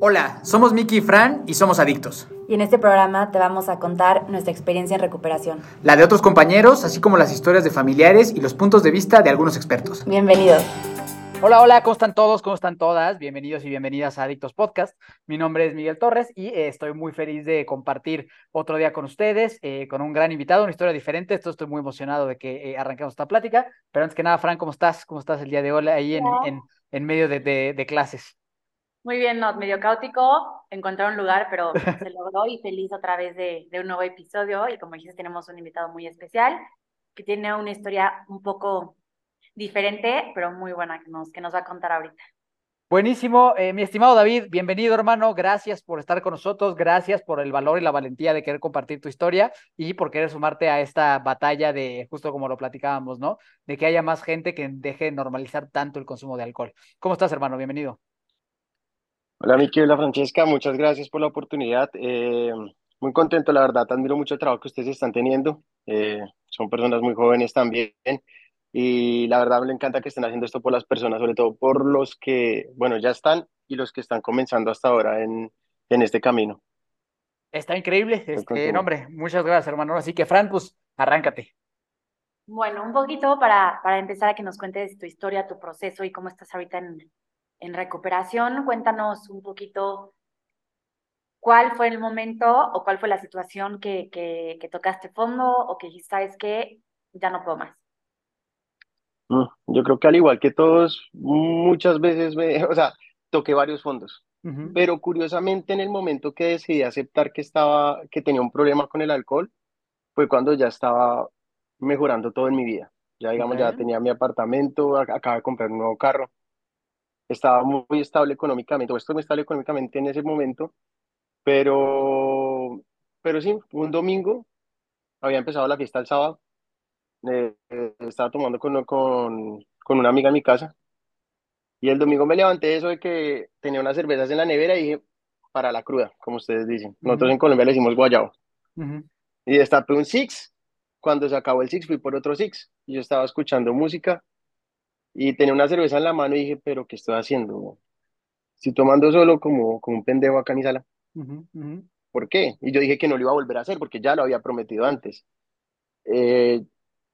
Hola, somos Miki y Fran y somos adictos. Y en este programa te vamos a contar nuestra experiencia en recuperación. La de otros compañeros, así como las historias de familiares y los puntos de vista de algunos expertos. Bienvenidos. Hola, hola, ¿cómo están todos? ¿Cómo están todas? Bienvenidos y bienvenidas a Adictos Podcast. Mi nombre es Miguel Torres y eh, estoy muy feliz de compartir otro día con ustedes, eh, con un gran invitado, una historia diferente. Esto estoy muy emocionado de que eh, arranquemos esta plática. Pero antes que nada, Fran, ¿cómo estás? ¿Cómo estás el día de hoy ahí en, en, en, medio de, de, de clases? Muy bien, no, medio caótico encontrar un lugar, pero se logró y feliz otra vez de, de, un nuevo episodio. Y como dices, tenemos un invitado muy especial que tiene una historia un poco diferente, pero muy buena que nos, que nos va a contar ahorita. Buenísimo, eh, mi estimado David, bienvenido hermano, gracias por estar con nosotros, gracias por el valor y la valentía de querer compartir tu historia y por querer sumarte a esta batalla de, justo como lo platicábamos, ¿no? De que haya más gente que deje de normalizar tanto el consumo de alcohol. ¿Cómo estás hermano? Bienvenido. Hola Miki, hola Francesca, muchas gracias por la oportunidad. Eh, muy contento, la verdad, admiro mucho el trabajo que ustedes están teniendo. Eh, son personas muy jóvenes también y la verdad me encanta que estén haciendo esto por las personas, sobre todo por los que, bueno, ya están y los que están comenzando hasta ahora en, en este camino. Está increíble, este nombre. Muchas gracias, hermano. Así que, Fran, pues arráncate. Bueno, un poquito para, para empezar a que nos cuentes tu historia, tu proceso y cómo estás ahorita en, en recuperación. Cuéntanos un poquito cuál fue el momento o cuál fue la situación que, que, que tocaste fondo o que dijiste, sabes que ya no puedo más. Mm, yo creo que al igual que todos, muchas veces me, o sea, toqué varios fondos, uh -huh. pero curiosamente en el momento que decidí aceptar que estaba, que tenía un problema con el alcohol, fue cuando ya estaba mejorando todo en mi vida. Ya digamos, okay. ya tenía mi apartamento, acababa de comprar un nuevo carro, estaba muy estable económicamente, o estoy muy estable económicamente en ese momento, pero, pero sí, un domingo, había empezado la fiesta el sábado, eh, estaba tomando con, con, con una amiga en mi casa, y el domingo me levanté eso de que tenía unas cervezas en la nevera y dije, para la cruda, como ustedes dicen. Nosotros uh -huh. en Colombia le decimos guayabo. Uh -huh. Y destapé un six. Cuando se acabó el six fui por otro six. Y yo estaba escuchando música y tenía una cerveza en la mano y dije, pero ¿qué estoy haciendo? Estoy tomando solo como, como un pendejo acá en mi sala. Uh -huh. ¿Por qué? Y yo dije que no lo iba a volver a hacer porque ya lo había prometido antes. Eh,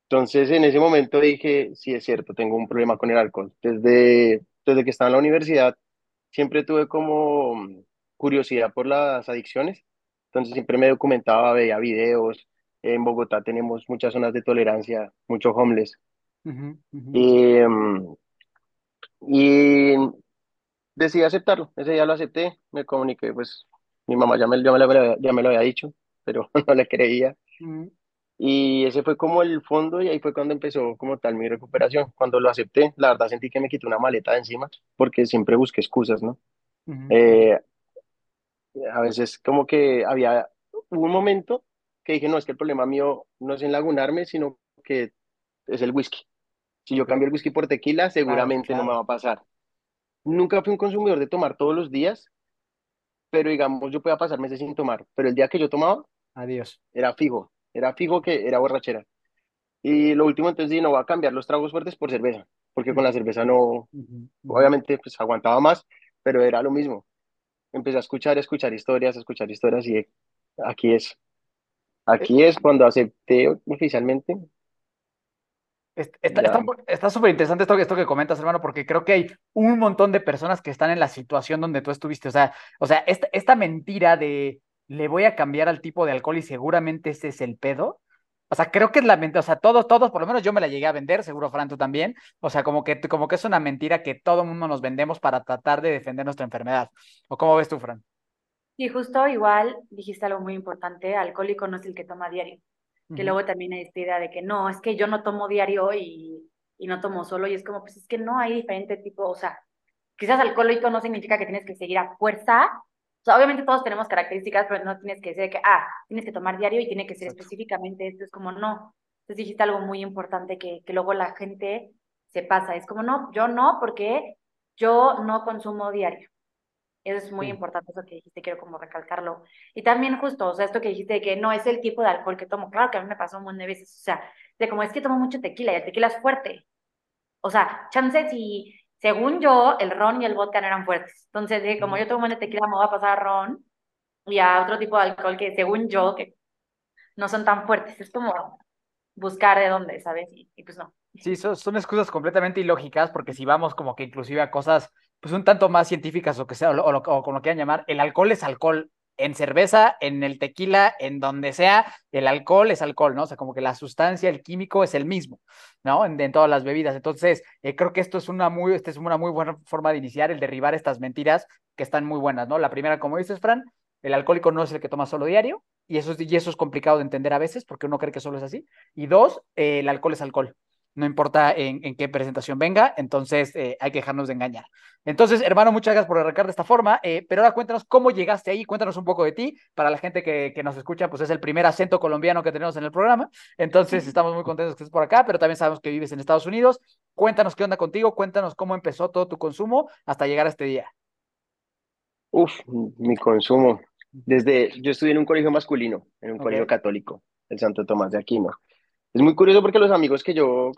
entonces en ese momento dije, sí es cierto, tengo un problema con el alcohol. Desde, desde que estaba en la universidad siempre tuve como curiosidad por las adicciones. Entonces siempre me documentaba, veía videos. En Bogotá tenemos muchas zonas de tolerancia, muchos homeless. Uh -huh, uh -huh. Y, y, decidí aceptarlo. Ese día lo acepté, me comuniqué, pues mi mamá ya me, ya me, lo, ya me lo había dicho, pero no le creía. Uh -huh. Y ese fue como el fondo y ahí fue cuando empezó como tal mi recuperación. Cuando lo acepté, la verdad sentí que me quitó una maleta de encima porque siempre busqué excusas, ¿no? Uh -huh. eh, a veces como que había un momento que dije, no, es que el problema mío no es enlagunarme, sino que es el whisky. Si yo cambio el whisky por tequila, seguramente claro, claro. no me va a pasar. Nunca fui un consumidor de tomar todos los días, pero digamos, yo podía pasar meses sin tomar, pero el día que yo tomaba, adiós. Era fijo, era fijo que era borrachera. Y lo último entonces dije, no voy a cambiar los tragos fuertes por cerveza, porque con la cerveza no, uh -huh. obviamente pues aguantaba más, pero era lo mismo. Empecé a escuchar, a escuchar historias, a escuchar historias y aquí es. Aquí es cuando acepté oficialmente. Está súper interesante esto, esto que comentas, hermano, porque creo que hay un montón de personas que están en la situación donde tú estuviste. O sea, o sea esta, esta mentira de le voy a cambiar al tipo de alcohol y seguramente ese es el pedo. O sea, creo que es la mentira, o sea, todos, todos, por lo menos yo me la llegué a vender, seguro Fran tú también. O sea, como que, como que es una mentira que todo el mundo nos vendemos para tratar de defender nuestra enfermedad. ¿O cómo ves tú, Fran? Sí, justo igual dijiste algo muy importante, alcohólico no es el que toma diario. Uh -huh. Que luego también hay esta idea de que no, es que yo no tomo diario y, y no tomo solo, y es como, pues es que no hay diferente tipo, o sea, quizás alcohólico no significa que tienes que seguir a fuerza o sea, obviamente todos tenemos características, pero no tienes que decir que, ah, tienes que tomar diario y tiene que ser Exacto. específicamente esto. Es como, no. Entonces dijiste algo muy importante que, que luego la gente se pasa. Es como, no, yo no, porque yo no consumo diario. Eso es muy sí. importante, eso que dijiste, quiero como recalcarlo. Y también justo, o sea, esto que dijiste de que no es el tipo de alcohol que tomo. Claro que a mí me pasó un montón de veces, o sea, de como es que tomo mucho tequila y el tequila es fuerte. O sea, chances y según yo, el ron y el vodka no eran fuertes. Entonces dije, como yo tomo de tequila, me voy a pasar a ron y a otro tipo de alcohol que según yo, que no son tan fuertes. Es como buscar de dónde, ¿sabes? Y, pues no. Sí, son, son, excusas completamente ilógicas porque si vamos como que inclusive a cosas pues un tanto más científicas o que sea, o, o como lo quieran llamar, el alcohol es alcohol en cerveza, en el tequila, en donde sea, el alcohol es alcohol, ¿no? O sea, como que la sustancia, el químico es el mismo, ¿no? En, todas las bebidas. Entonces, eh, creo que esto es una muy, esta es una muy buena forma de iniciar el derribar estas mentiras que están muy buenas, ¿no? La primera, como dices, Fran, el alcohólico no es el que toma solo diario, y eso, es, y eso es complicado de entender a veces, porque uno cree que solo es así. Y dos, eh, el alcohol es alcohol no importa en, qué presentación venga, entonces eh, hay que dejarnos de engañar. Entonces, hermano, muchas gracias por arrancar de esta forma, eh, pero ahora cuéntanos cómo llegaste ahí, cuéntanos un poco de ti, para la gente que, que, nos escucha, pues es el primer acento colombiano que tenemos en el programa, entonces estamos muy contentos que estés por acá, pero también sabemos que vives en Estados Unidos, cuéntanos qué onda contigo, cuéntanos cómo empezó todo tu consumo hasta llegar a este día. Uf, mi consumo. Desde, yo estudié en un colegio masculino, en un colegio católico, el Santo Tomás de Aquino. Es muy curioso porque los amigos que yo,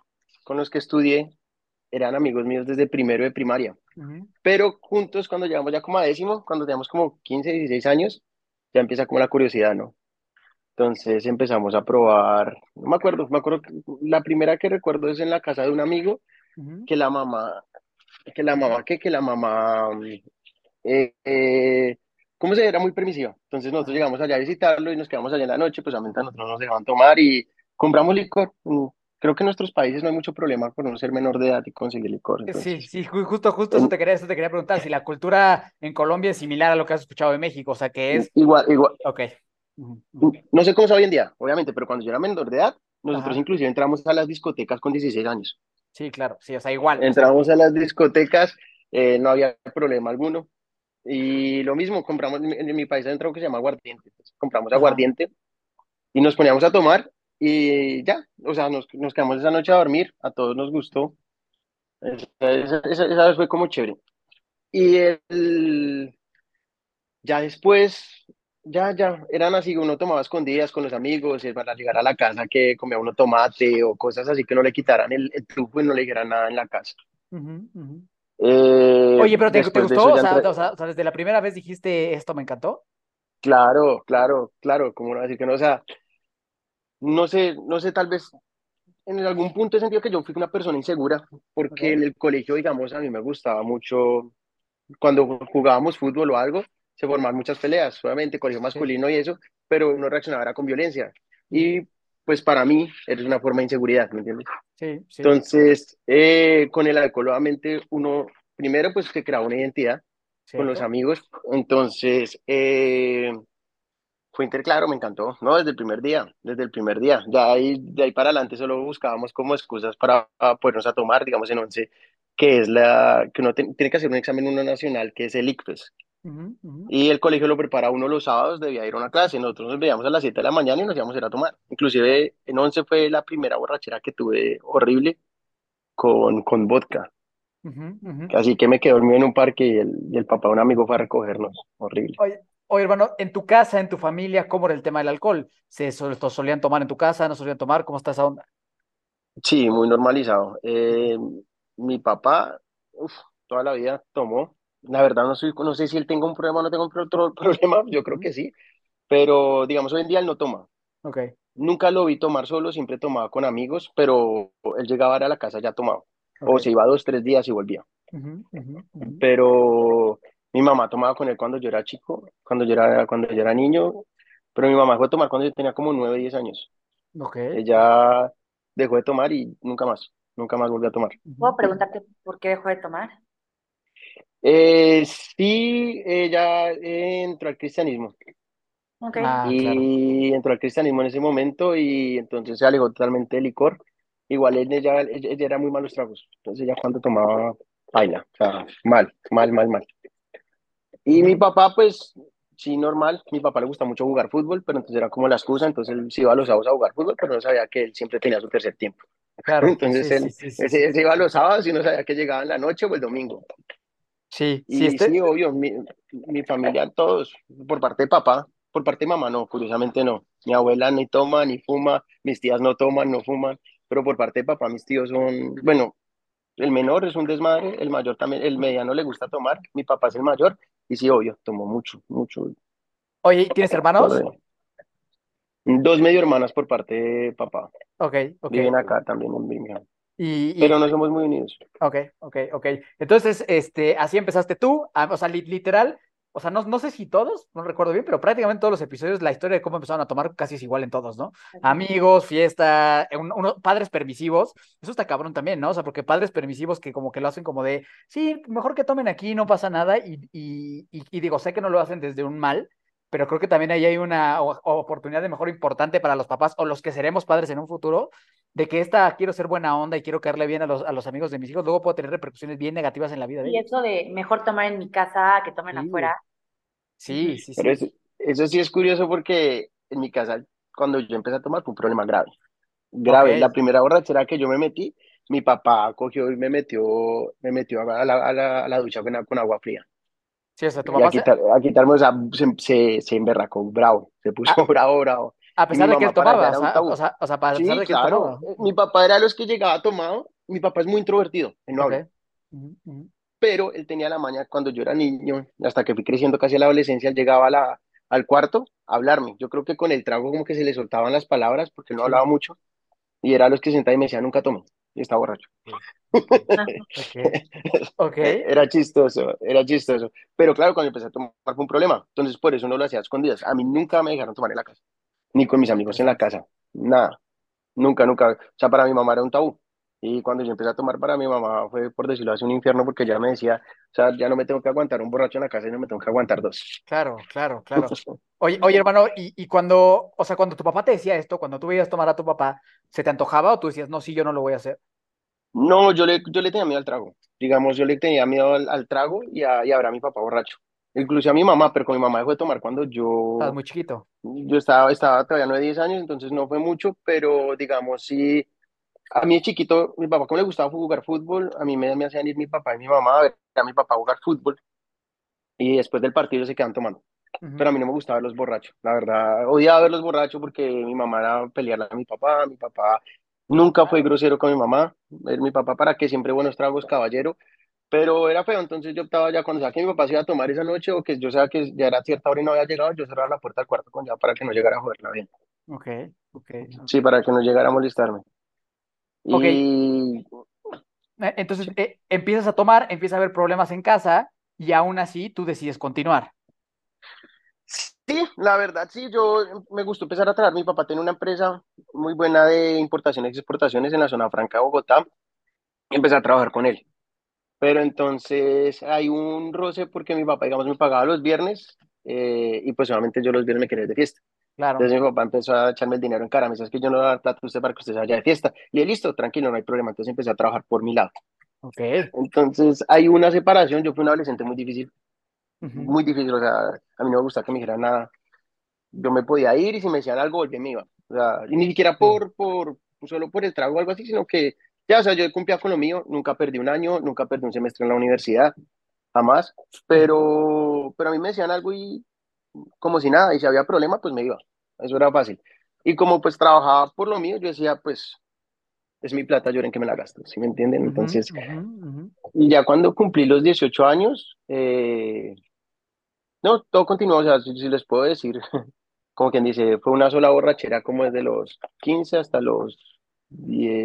con los que estudié, eran amigos míos desde primero de primaria. Pero juntos, cuando llegamos ya como a décimo, cuando teníamos como 15, 16 años, ya empieza como la curiosidad, ¿no? Entonces empezamos a probar, no me acuerdo, me acuerdo, la primera que recuerdo es en la casa de un amigo, que la mamá, que la mamá, que, que la mamá, eh, eh, ¿cómo se Era muy permisiva. Entonces nosotros llegamos allá a visitarlo y nos quedamos allá en la noche, pues a nosotros no nos dejaban tomar y compramos licor. Mm, creo que en nuestros países no hay mucho problema con no ser menor de edad y conseguir licor. sí, sí, justo, justo eso te, quería, eso te quería preguntar, si la cultura en Colombia es similar a lo que has escuchado de México, o sea, que es... Igual, igual. Ok. No sé cómo es hoy en día, obviamente, pero cuando yo era menor de edad, nosotros inclusive entramos a las discotecas con 16 años. Sí, claro, sí, o sea, igual. Entramos a las discotecas, eh, no había problema alguno. Y lo mismo, compramos, en mi país adentro que se llama aguardiente, compramos aguardiente y nos poníamos a tomar y ya, o sea, nos, nos quedamos esa noche a dormir, a todos nos gustó. Esa, esa, vez fue como chévere. Y el, ya después, ya, ya, eran así, uno tomaba escondidas con los amigos, para llegar a la casa que comía uno tomate o cosas así que no le quitaran el, el truco y no le dijeran nada en la casa. Eh, Oye, pero ¿te, gustó? O sea, o, sea, desde la primera vez dijiste, esto me encantó. Claro, claro, claro, como no decir que no, o sea, no sé, no sé, tal vez en algún punto he sentido que yo fui una persona insegura, porque en el colegio, digamos, a mí me gustaba mucho, cuando jugábamos fútbol o algo, se formaban muchas peleas, obviamente, colegio masculino y eso, pero uno reaccionaba con violencia. Y pues para mí es una forma de inseguridad, ¿me entiendes? Sí, sí. Entonces, eh, con el alcohol, obviamente, uno, primero, pues que crea una identidad con los amigos, entonces, eh, fue interclaro, me encantó, ¿no? Desde el primer día, desde el primer día. Ya ahí, de ahí para adelante solo buscábamos como excusas para, podernos a tomar, digamos, en once, que es la, que uno tiene que hacer un examen uno nacional, que es el ICFES. Y el colegio lo prepara uno los sábados, debía ir a una clase, nosotros nos veíamos a las 7 de la mañana y nos íbamos a ir a tomar. Inclusive en once fue la primera borrachera que tuve horrible con, con vodka. Así que me quedé dormido en un parque y el, y el papá de un amigo fue a recogernos. Horrible. Oye, hermano, en tu casa, en tu familia, ¿cómo era el tema del alcohol? ¿Se solían tomar en tu casa? ¿No solían tomar? ¿Cómo está esa onda? Sí, muy normalizado. Eh, mi papá, toda la vida tomó. La verdad, no, soy, no sé si él tenga un problema o no tenga otro problema, yo creo que sí. Pero, digamos, hoy en día él no toma. Ok. Nunca lo vi tomar solo, siempre tomaba con amigos, pero él llegaba a la casa ya tomado. O se iba dos, tres días y volvía. Pero mi mamá tomaba con él cuando yo era chico, cuando yo era, cuando yo era niño, pero mi mamá fue a tomar cuando yo tenía como 9, 10 años. Okay. Ella dejó de tomar y nunca más, nunca más volvió a tomar. ¿Puedo preguntarte por qué dejó de tomar? Eh, sí, ella entró al cristianismo. Okay. Ah, y entró al cristianismo en ese momento y entonces se alejó totalmente del licor. Igual ella, ella, era muy malos tragos, entonces ella cuando tomaba baila, o sea, mal, mal, mal, mal. Y mi papá, pues, sí, normal. Mi papá le gusta mucho jugar fútbol, pero entonces era como la excusa. Entonces él se iba a los sábados a jugar fútbol, pero no sabía que él siempre tenía su tercer tiempo. Claro. Entonces él, se iba a los sábados y no sabía que llegaba en la noche o el domingo. Sí, y este sí, obvio, mi, mi, familia, todos, por parte de papá, por parte de mamá, no, curiosamente no. Mi abuela ni toma ni fuma, mis tías no toman, no fuman, pero por parte de papá, mis tíos son, bueno, El menor es un desmadre, el mayor también, el mediano le gusta tomar, mi papá es el mayor, y sí, obvio, tomó mucho, mucho. Oye, ¿tienes hermanos? Dos medio hermanas por parte de papá. Ok, ok. Viven acá también en Birmingham. Y, Pero no somos muy unidos. Ok, ok, ok. Entonces, este, así empezaste tú, o sea, literal, o sea, no, no sé si todos, no recuerdo bien, pero prácticamente todos los episodios, la historia de cómo empezaron a tomar casi es igual en todos, ¿no? Amigos, fiesta, unos padres permisivos, eso está cabrón también, ¿no? O sea, porque padres permisivos que como que lo hacen como de, sí, mejor que tomen aquí, no pasa nada, y, y, y, digo, sé que no lo hacen desde un mal, pero creo que también ahí hay una oportunidad de mejor importante para los papás o los que seremos padres en un futuro, de que esta quiero ser buena onda y quiero caerle bien a los, a los amigos de mis hijos, luego puedo tener repercusiones bien negativas en la vida de y eso de mejor tomar en mi casa que tomen afuera. Sí, sí, sí. Eso, eso, sí es curioso porque en mi casa, cuando yo empecé a tomar, fue un problema grave. Grave. La primera borrachera que yo me metí, mi papá cogió y me metió, me metió a la, a la, a la ducha con, con agua fría. Sí, o sea, tu mamá. a, quitarme, o sea, se, se, se emberracó, bravo, se puso ah, bravo, bravo. A pesar de que él tomaba, o sea, o sea, para sí, pesar de que claro. Mi papá era de los que llegaba tomado, mi papá es muy introvertido, él no habla. Pero él tenía la maña cuando yo era niño, hasta que fui creciendo casi a la adolescencia, él llegaba a la, al cuarto a hablarme. Yo creo que con el trago como que se le soltaban las palabras porque no hablaba mucho. Y era los que sentaba y me decía, nunca tomé. Y estaba borracho. okay. Era chistoso, era chistoso. Pero claro, cuando empecé a tomar fue un problema. Entonces, por eso no lo hacía a escondidas. A mí nunca me dejaron tomar en la casa, ni con mis amigos en la casa. Nada. Nunca, nunca. O sea, para mi mamá era un tabú. Y cuando yo empecé a tomar para mi mamá fue, por decirlo así, un infierno porque ya me decía, o sea, ya no me tengo que aguantar un borracho en la casa y no me tengo que aguantar dos. Claro, claro, claro. Oye, oye hermano, y, y cuando, o sea, cuando tu papá te decía esto, cuando tú veías tomar a tu papá, ¿se te antojaba o tú decías, no, sí, yo no lo voy a hacer? No, yo le, yo le tenía miedo al trago. Digamos, yo le tenía miedo al, trago y a, y a ver a mi papá borracho. Incluso a mi mamá, pero con mi mamá dejó de tomar cuando yo... Estabas muy chiquito. Yo estaba, estaba todavía no de 10 años, entonces no fue mucho, pero digamos, sí... A mí de chiquito, mi papá como le gustaba jugar fútbol, a mí me, me hacían ir mi papá y mi mamá a ver a mi papá jugar fútbol y después del partido se quedan tomando. Pero a mí no me gustaba ver los borrachos, la verdad, odiaba ver los borrachos porque mi mamá era pelearle a mi papá, mi papá Nunca fue grosero con mi mamá. Mi papá, para que siempre buenos tragos, caballero. Pero era feo, entonces yo optaba ya cuando sabía que mi papá se iba a tomar esa noche o que yo sabía que ya era cierta hora y no había llegado, yo cerraba la puerta del cuarto con ya para que no llegara a joderla bien. Ok, ok. Sí, para que no llegara a molestarme. Ok. Eh, entonces eh, empiezas a tomar, empieza a haber problemas en casa y aún así tú decides continuar. Sí, la verdad, sí, yo me gustó empezar a trabajar. Mi papá tiene una empresa muy buena de importaciones y exportaciones en la zona franca de Bogotá. Empecé a trabajar con él. Pero entonces hay un roce porque mi papá, digamos, me pagaba los viernes eh, y pues solamente yo los viernes me quería ir de fiesta. Claro. Entonces mi papá empezó a echarme el dinero en cara. Me dice, es que yo no voy a dar plata a usted para que usted se vaya de fiesta. Le dije, listo, tranquilo, no hay problema. Entonces empecé a trabajar por mi lado. Entonces hay una separación. Yo fui un adolescente muy difícil muy difícil, o sea, a mí no me gusta que me dijeran nada. Yo me podía ir y si me decían algo, yo me iba. O sea, y ni siquiera por, por, solo por el trago o algo así, sino que ya, o sea, yo cumplía con lo mío, nunca perdí un año, nunca perdí un semestre en la universidad, jamás, pero, pero a mí me decían algo y como si nada, y si había problema, pues me iba. Eso era fácil. Y como pues trabajaba por lo mío, yo decía, pues es mi plata, lloren que me la gasto, ¿sí me entienden? Entonces, y ya cuando cumplí los 18 años, eh, no, todo continuó, o sea, si, les puedo decir, como quien dice, fue una sola borrachera como desde los 15 hasta los,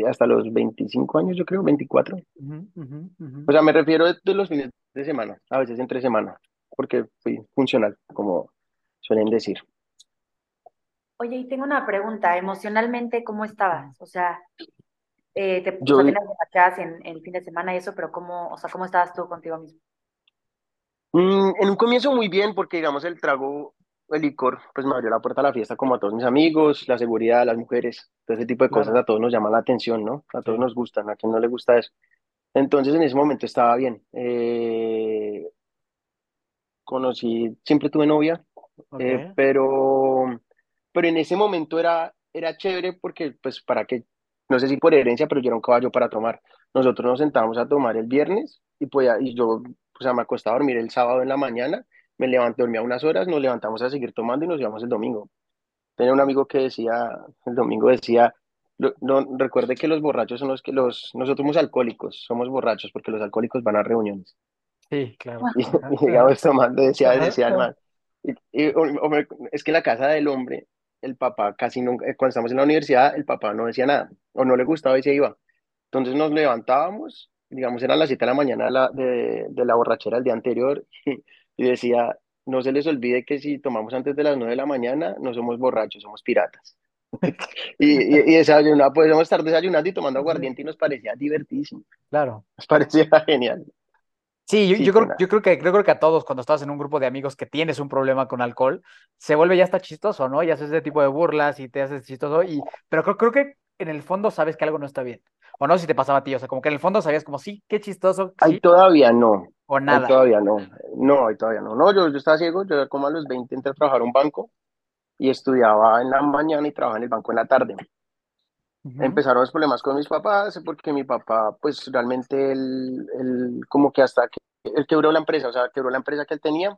hasta los 25 años, yo creo, 24. O sea, me refiero de, los fines de semana, a veces entre semana, porque fui funcional, como suelen decir. Oye, y tengo una pregunta, emocionalmente, ¿cómo estabas? O sea, eh, te yo, en el fin de semana y eso, pero ¿cómo, o sea, cómo estabas tú contigo mismo? Mm, en un comienzo muy bien, porque digamos el trago, el licor, pues me abrió la puerta a la fiesta como a todos mis amigos, la seguridad, las mujeres, todo ese tipo de cosas a todos nos llama la atención, ¿no? A todos nos gustan, a quien no le gusta eso. Entonces en ese momento estaba bien. Eh, conocí, siempre tuve novia, eh, pero, pero en ese momento era, era chévere porque, pues, para que, no sé si por herencia, pero yo era un caballo para tomar. Nosotros nos sentábamos a tomar el viernes y, podía, y yo o sea, me acostaba a dormir el sábado en la mañana, me levanté, dormía unas horas, nos levantamos a seguir tomando y nos íbamos el domingo. Tenía un amigo que decía, el domingo decía, no, recuerde que los borrachos son los que los, nosotros somos alcohólicos, somos borrachos porque los alcohólicos van a reuniones. Sí, claro. Y, llegamos tomando, decía, decía el man. Y, es que en la casa del hombre, el papá casi nunca, cuando estamos en la universidad, el papá no decía nada, o no le gustaba y se iba. Entonces nos levantábamos, digamos, eran las 7 de la mañana de la, de, de la borrachera el día anterior, y decía, no se les olvide que si tomamos antes de las 9 de la mañana, no somos borrachos, somos piratas. y, y, y desayunaba, podemos estar desayunando y tomando aguardiente y nos parecía divertísimo. Claro. Nos parecía genial. Sí, yo, yo, creo, yo creo que creo que a todos cuando estás en un grupo de amigos que tienes un problema con alcohol, se vuelve ya hasta chistoso, ¿no? Y haces ese tipo de burlas y te haces chistoso, y, pero creo, creo que en el fondo sabes que algo no está bien. O no sé si te pasaba a ti, o sea, como que en el fondo sabías como, sí, qué chistoso. Ahí todavía no. O nada. Ahí todavía no. No, ahí todavía no. No, yo, yo estaba ciego, yo como a los 20 entré a trabajar en un banco y estudiaba en la mañana y trabajaba en el banco en la tarde. Empezaron los problemas con mis papás porque mi papá, pues realmente él, él como que hasta que él quebró la empresa, o sea, quebró la empresa que él tenía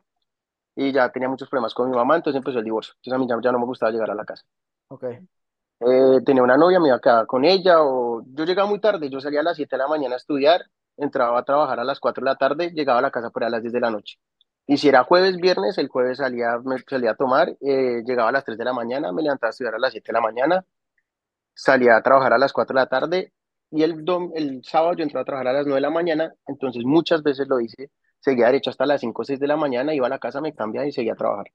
y ya tenía muchos problemas con mi mamá, entonces empezó el divorcio. Entonces a mí ya, ya no me gustaba llegar a la casa. Ok. Eh, tenía una novia, me iba a quedar con ella, o yo llegaba muy tarde, yo salía a las 7 de la mañana a estudiar, entraba a trabajar a las 4 de la tarde, llegaba a la casa por a las 10 de la noche. Y si era jueves, viernes, el jueves salía, me salía a tomar, eh, llegaba a las 3 de la mañana, me levantaba a estudiar a las 7 de la mañana, salía a trabajar a las 4 de la tarde, y el, dom el sábado yo entraba a trabajar a las 9 de la mañana, entonces muchas veces lo hice, seguía derecho hasta las 5 o 6 de la mañana, iba a la casa, me cambiaba y seguía a trabajar.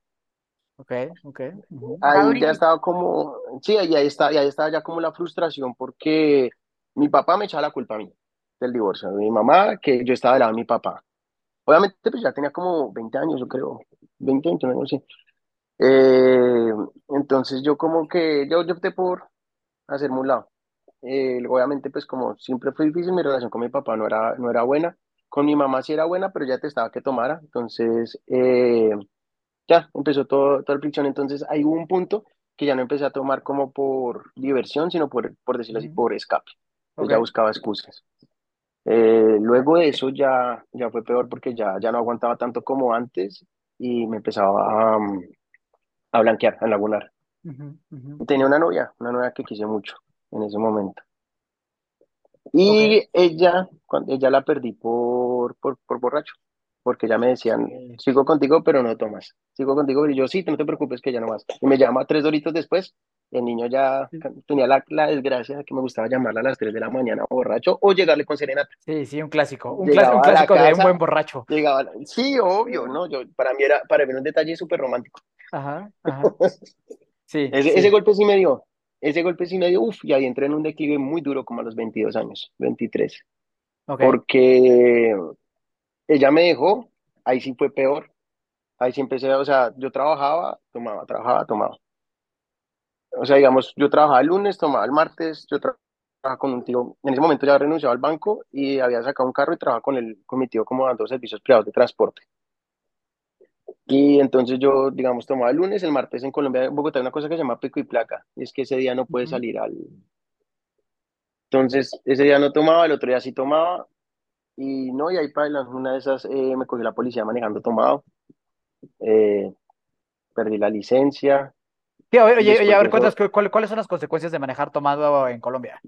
Ok, ok. Ahí ya estaba como, sí, ahí, ahí, está, ahí estaba ya como la frustración porque mi papá me echaba la culpa a mí del divorcio, mi mamá, que yo estaba del lado de mi papá. Obviamente pues ya tenía como 20 años, yo creo, 20, 20 años, sí. Eh, entonces yo como que, yo, yo opté por hacerme un lado. Eh, obviamente pues como siempre fue difícil, mi relación con mi papá no era, no era buena, con mi mamá sí era buena, pero ya te estaba que tomara, entonces... Eh, ya empezó todo, toda la fricción. Entonces hubo un punto que ya no empecé a tomar como por diversión, sino por, por decirlo así, por escape. Pues ya buscaba excusas. Eh, luego de eso ya, ya fue peor porque ya, ya no aguantaba tanto como antes y me empezaba a, a blanquear, a lagunar. Tenía una novia, una novia que quise mucho en ese momento. Y ella, cuando, ella la perdí por, por, por borracho porque ya me decían, sigo contigo, pero no tomas. Sigo contigo, y yo, sí, no te preocupes, que ya no vas. Y me llama tres doritos después, el niño ya tenía la, la, desgracia de que me gustaba llamarla a las tres de la mañana borracho o llegarle con serenata. Sí, sí, un clásico, un, clásico, un clásico de un buen borracho. Llegaba, sí, obvio, ¿no? Yo, para mí era, para mí un detalle súper romántico. Ajá, ajá. Sí, ese, sí. ese golpe sí me dio, ese golpe sí me dio, uff, y ahí entré en un declive muy duro como a los 22 años, 23. Okay. Porque ella me dejó, ahí sí fue peor. Ahí sí empecé, o sea, yo trabajaba, tomaba, trabajaba, tomaba. O sea, digamos, yo trabajaba el lunes, tomaba el martes, yo trabajaba con un tío, en ese momento ya renunciaba al banco y había sacado un carro y trabajaba con, el, con mi tío como dando servicios privados de transporte. Y entonces yo, digamos, tomaba el lunes, el martes en Colombia, en Bogotá, hay una cosa que se llama pico y placa, y es que ese día no puede salir al... Entonces, ese día no tomaba, el otro día sí tomaba, y no, y ahí para una de esas eh, me cogió la policía manejando tomado. Eh, perdí la licencia. Oye, oye, a ver, cuéntanos, ¿cuál, ¿cuáles son las consecuencias de manejar tomado en Colombia?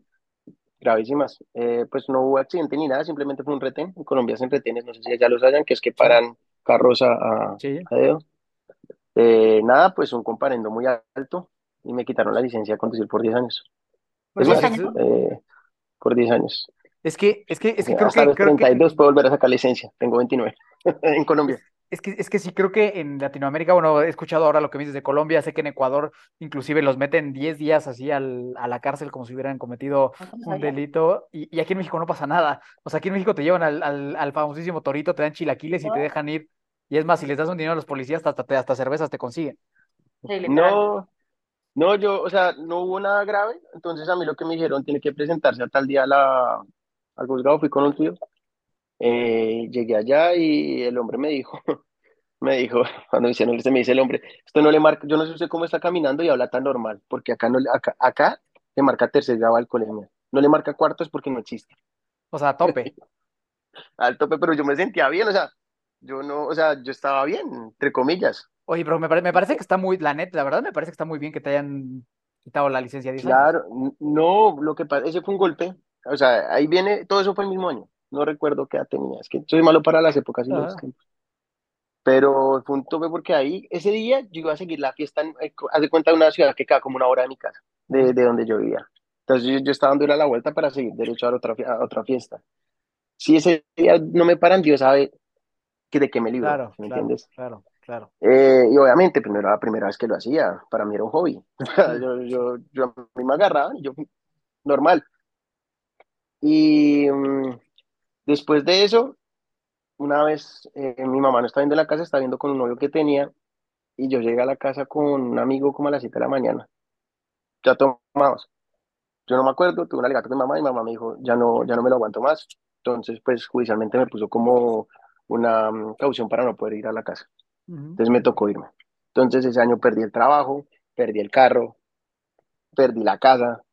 Gravísimas. Eh, pues no hubo accidente ni nada, simplemente fue un retén. En Colombia hacen retenes, no sé si ya lo saben, que es que paran carros a, sí. a dedo. Nada, pues un comparendo muy alto y me quitaron la licencia de conducir por 10 años. Pues es más, eh, por 10 años. Es que, es que, es que creo Hasta que. los Creo 32 que, puedo volver a sacar licencia, tengo 29 en Colombia. es, que, es que sí, creo que en Latinoamérica, bueno, he escuchado ahora lo que me dices de Colombia, sé que en Ecuador inclusive los meten 10 días así al, a la cárcel como si hubieran cometido un delito, y, y, aquí en México no pasa nada. O sea, aquí en México te llevan al, al, al famosísimo torito, te dan chilaquiles y te dejan ir. Y es más, si les das un dinero a los policías, hasta, hasta, hasta cervezas te consiguen. No, no, yo, o sea, no hubo nada grave, entonces a mí lo que me dijeron tiene que presentarse a tal día a la, al juzgado, fui con un tío, eh, llegué allá y el hombre me dijo, me dijo, cuando dice, no, se me dice el hombre, esto no le marca, yo no sé usted cómo está caminando y habla tan normal, porque acá no, acá, acá le marca tercer grado alcoholemia, no le marca cuartos porque no existe. O sea, a tope. Al tope, pero yo me sentía bien, o sea, yo no, o sea, yo estaba bien, entre comillas. Oye, pero me, pare, me parece que está muy, la neta, la verdad me parece que está muy bien que te hayan quitado la licencia 10 claro, no, lo que pasa, ese fue un golpe, o sea, ahí viene, todo eso fue el mismo año, no recuerdo qué edad tenía, es que soy malo para las épocas y los tiempos. Pero fue un tope porque ahí, ese día, yo iba a seguir la fiesta, en, eh, haz de cuenta de una ciudad que queda como una hora de mi casa, de, de donde yo vivía. Entonces yo, estaba dando la vuelta para seguir derecho a otra, a otra fiesta. Si ese día no me paran, Dios sabe que de qué me libro, claro, ¿me claro, entiendes? Claro, claro. Eh, y obviamente, primero era la primera vez que lo hacía, para mí era un hobby. yo, yo, yo a mí me agarraba, yo, normal. Y um, después de eso, una vez eh, mi mamá no estaba viendo en la casa, estaba viendo con un novio que tenía, y yo llegué a la casa con un amigo como a las 7 de la mañana, ya tomados. Yo no me acuerdo, tuve un alegato con mi mamá y mi mamá me dijo, ya no, ya no me lo aguanto más. Entonces, pues judicialmente me puso como una um, caución para no poder ir a la casa. Entonces me tocó irme. Entonces ese año perdí el trabajo, perdí el carro, perdí la casa.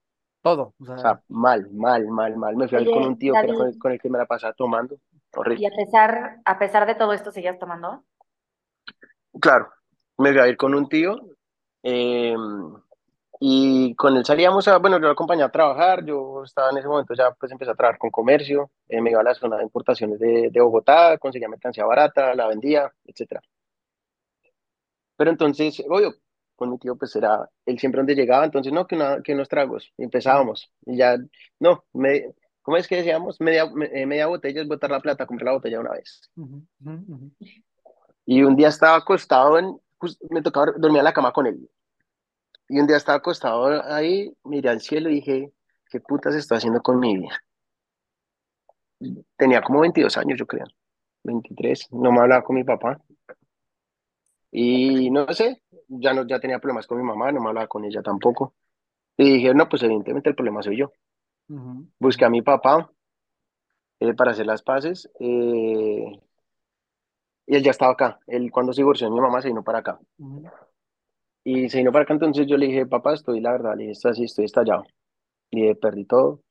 Todo. O sea, mal, mal, mal, mal. Me fui a ir con un tío que con el, que me la pasaba tomando. Horrible. ¿Y a pesar, a pesar de todo esto seguías tomando? Claro, me fui a ir con un tío. Eh, y con él salíamos a, bueno, yo lo acompañaba a trabajar, yo estaba en ese momento ya pues empecé a trabajar con comercio, eh, me iba a la zona de importaciones de, de Bogotá, conseguía mercancía barata, la vendía, etcétera. Pero entonces, obvio, con mi tío pues era, él siempre donde llegaba, entonces no, que, una, que unos tragos, y empezábamos, y ya, no, me, ¿cómo es que decíamos? Media, eh, media botella es botar la plata, comprar la botella una vez. Y un día estaba acostado en, me tocaba dormir en la cama con él, y un día estaba acostado ahí, miré al cielo y dije, ¿qué putas está haciendo con mi vida? Tenía como 22 años, yo creo, 23, no me hablaba con mi papá. Y no sé, ya, no, ya tenía problemas con mi mamá, no me hablaba con ella tampoco. Y dije, no, pues evidentemente el problema soy yo. Busqué a mi papá eh, para hacer las paces. Eh, y él ya estaba acá. Él cuando se divorció de mi mamá se vino para acá. Y se vino para acá, entonces yo le dije, papá, estoy, la verdad, le dije, estoy así, estoy estallado. Y perdí todo.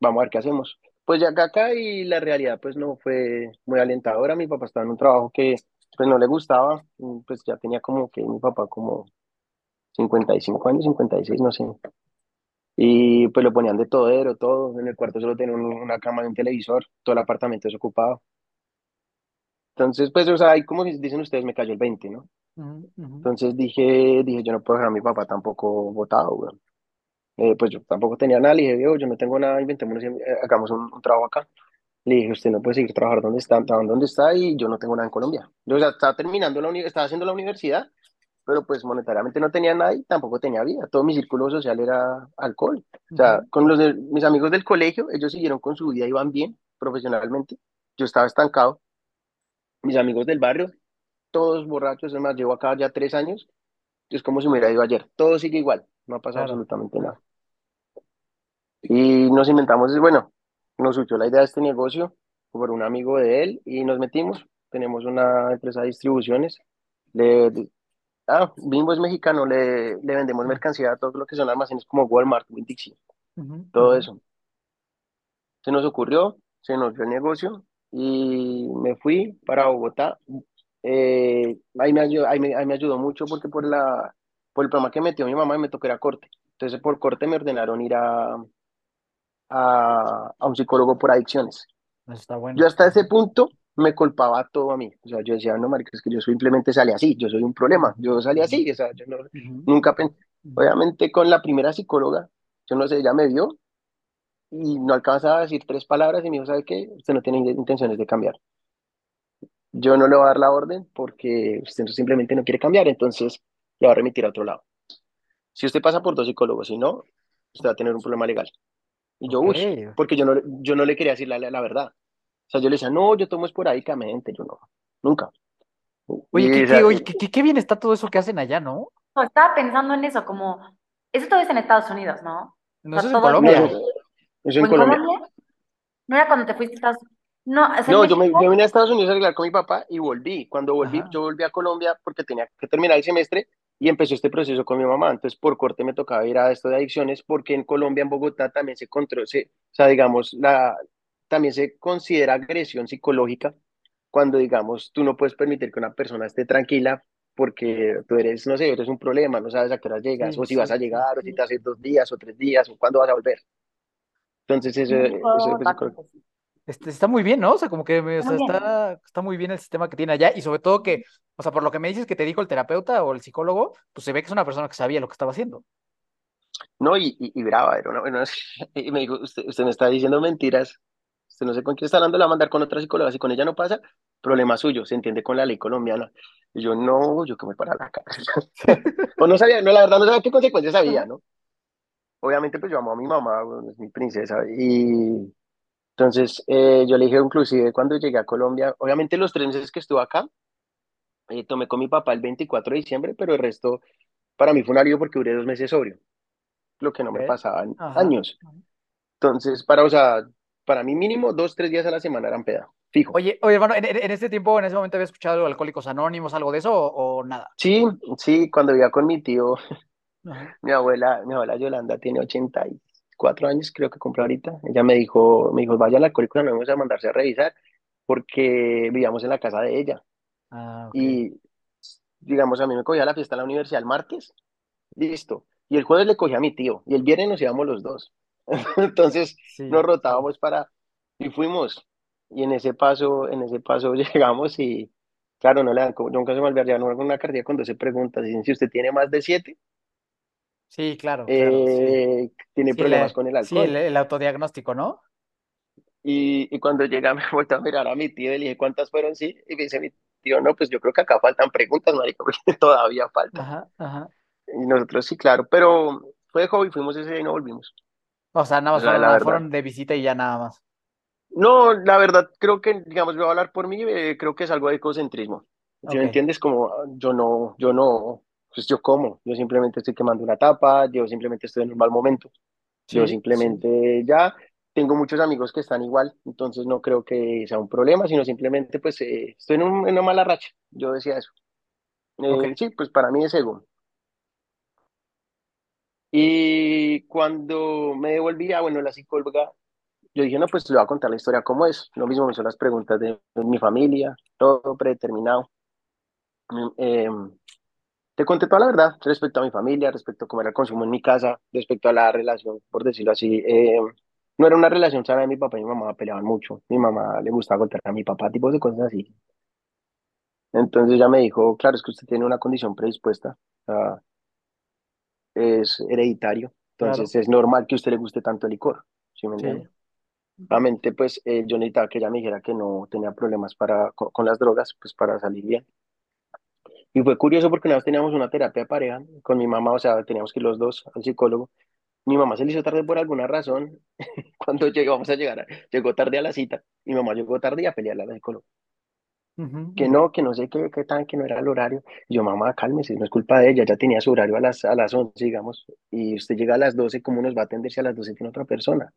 Vamos a ver qué hacemos. Pues ya acá y la realidad pues no fue muy alentadora. Mi papá estaba en un trabajo que pues no le gustaba. Pues ya tenía como que mi papá como 55 años, 56, no sé. Y pues lo ponían de todero, todo. En el cuarto solo tenía una cama y un televisor. Todo el apartamento desocupado. Entonces, pues, o sea, ahí como dicen ustedes, me cayó el 20, ¿no? Entonces dije, dije, yo no puedo dejar a mi papá tampoco votado, eh, pues yo tampoco tenía nada, le dije, yo no tengo nada, inventémonos, eh, hagamos un, trabajo acá. Le dije, usted no puede seguir trabajando donde está, trabajando donde está y yo no tengo nada en Colombia. Yo ya estaba terminando la estaba haciendo la universidad, pero pues monetariamente no tenía nada y tampoco tenía vida. Todo mi círculo social era alcohol. O sea, con los mis amigos del colegio, ellos siguieron con su vida, iban bien profesionalmente. Yo estaba estancado. Mis amigos del barrio todos borrachos, es más, llevo acá ya tres años, es como si me hubiera ido ayer, todo sigue igual, no ha pasado absolutamente nada. Y nos inventamos, bueno, nos surgió la idea de este negocio por un amigo de él y nos metimos, tenemos una empresa de distribuciones, le, ah, Bimbo es mexicano, le, le vendemos mercancía a todo lo que son almacenes como Walmart, winn todo eso. Se nos ocurrió, se nos dio el negocio y me fui para Bogotá eh, ahí, me ayudó, ahí, me, ayudó mucho porque por, la, por el programa que metió mi mamá me tocó ir a corte. Entonces por corte me ordenaron ir a, a, a un psicólogo por adicciones. Está bueno. Yo hasta ese punto me culpaba todo a mí. O sea, yo decía, no, marica, es que yo simplemente salí así, yo soy un problema, yo salí así, o sea, yo no, nunca pensé. Obviamente con la primera psicóloga, yo no sé, ella me vio y no alcanzaba a decir tres palabras y me dijo, ¿sabe qué? Usted no tiene intenciones de cambiar yo no le voy a dar la orden porque usted simplemente no quiere cambiar, entonces le va a remitir a otro lado. Si usted pasa por dos psicólogos, si no, usted va a tener un problema legal. Y yo, uy, porque yo no, yo no le quería decir la, la, verdad. O sea, yo le decía, no, yo tomo esporádicamente, yo no, nunca. Oye, ¿qué, qué, oye qué, qué, bien está todo eso que hacen allá, ¿no? No, estaba pensando en eso, como, eso todo es en Estados Unidos, ¿no? No, eso es en Colombia. No, eso, en Colombia. Colombia. ¿No era cuando te fuiste a Estados Unidos? No, no yo, me, yo vine a Estados Unidos a arreglar con mi papá y volví. Cuando volví, yo volví a Colombia porque tenía que terminar el semestre y empezó este proceso con mi mamá. Entonces, por corte me tocaba ir a esto de adicciones porque en Colombia, en Bogotá, también se controla, o sea, digamos, la, también se considera agresión psicológica cuando, digamos, tú no puedes permitir que una persona esté tranquila porque tú eres, no sé, eres un problema, no sabes a qué hora llegas, o si vas a llegar, o si te haces dos días o tres días, o cuándo vas a volver. Entonces, eso, eso, este, está muy bien, ¿no? O sea, como que está, está muy bien el sistema que tiene allá y sobre todo que, o sea, por lo que me dices que te dijo el terapeuta o el psicólogo, pues se ve que es una persona que sabía lo que estaba haciendo. No, y, y, brava, era una, y me dijo, usted, usted me está diciendo mentiras, usted no sé con quién está hablando, la va a mandar con otra psicóloga, si con ella no pasa, problema suyo, se entiende con la ley colombiana. Y yo, no, yo que me para la cara. o no sabía, no, la verdad no sabía qué consecuencias había, ¿no? Obviamente, pues yo amo a mi mamá, es mi princesa, y entonces eh, yo le dije, inclusive cuando llegué a Colombia, obviamente los tres meses que estuve acá, eh, tomé con mi papá el 24 de diciembre, pero el resto para mí fue un alivio porque duré dos meses sobrio, lo que no me pasaba en años. Entonces, para, o sea, para mí mínimo dos, tres días a la semana eran peda, fijo. Oye, oye, hermano, ¿en, en este tiempo, en ese momento había escuchado Alcohólicos Anónimos, algo de eso o, nada? Sí, sí, cuando vivía con mi tío, mi abuela, mi abuela Yolanda tiene 84 años, creo que compró ahorita. Ella me dijo, me dijo, vaya al Alcohólicos Anónimos a mandarse a revisar porque vivíamos en la casa de ella. Ah, y digamos, a mí me cogía la fiesta en la universidad el martes, listo. Y el jueves le cogía a mi tío y el viernes nos íbamos los dos. Entonces nos rotábamos para y fuimos. Y en ese paso, en ese paso llegamos y claro, no le dan, nunca se me olvidaría, no una cartilla con 12 preguntas. Dicen, si usted tiene más de 7, Sí, claro. Eh, tiene problemas con el alcohol. Sí, el, autodiagnóstico, ¿no? Y, y, cuando llega me vuelto a mirar a mi tío y le dije, ¿cuántas fueron? Sí, y me dice mi tío, no, pues yo creo que acá faltan preguntas, marica, porque todavía falta. Ajá, ajá. Y nosotros sí, claro, pero fue de hobby, fuimos ese día y no volvimos. O sea, nada más fueron, de visita y ya nada más. No, la verdad, creo que, digamos, voy a hablar por mí, eh, creo que es algo de ecocentrismo. Si me entiendes, como yo no, yo no, pues yo como, yo simplemente estoy quemando una tapa, yo simplemente estoy en un mal momento. yo simplemente ya tengo muchos amigos que están igual, entonces no creo que sea un problema, sino simplemente pues eh, estoy en, una mala racha. Yo decía eso. Eh, sí, pues para mí es ego. Y cuando me devolvía, bueno, la psicóloga, yo dije, no, pues le voy a contar la historia cómo es. Lo mismo me hizo las preguntas de, mi familia, todo predeterminado. Mm, em, te conté toda la verdad respecto a mi familia, respecto a cómo era el consumo en mi casa, respecto a la relación, por decirlo así. Em, no era una relación sana de mi papá y mi mamá peleaban mucho. Mi mamá le gustaba contar a mi papá, tipos de cosas así. Entonces ella me dijo, claro, es que usted tiene una condición predispuesta es hereditario, entonces es normal que a usted le guste tanto el licor, ¿sí me entiende? Obviamente, pues eh, yo necesitaba que ella me dijera que no tenía problemas para, con, las drogas, pues para salir bien. Y fue curioso porque una vez teníamos una terapia de pareja con mi mamá, o sea, teníamos que ir los dos al psicólogo. Mi mamá se le hizo tarde por alguna razón. Cuando llegamos a llegar, llegó tarde a la cita. Mi mamá llegó tarde y a pelearle al psicólogo que no, que no sé qué, qué tan, que no era el horario. yo, mamá, cálmese, no es culpa de ella, ya tenía su horario a las, a las 11, digamos, y usted llega a las 12, ¿cómo nos va a atender si a las 12 tiene otra persona?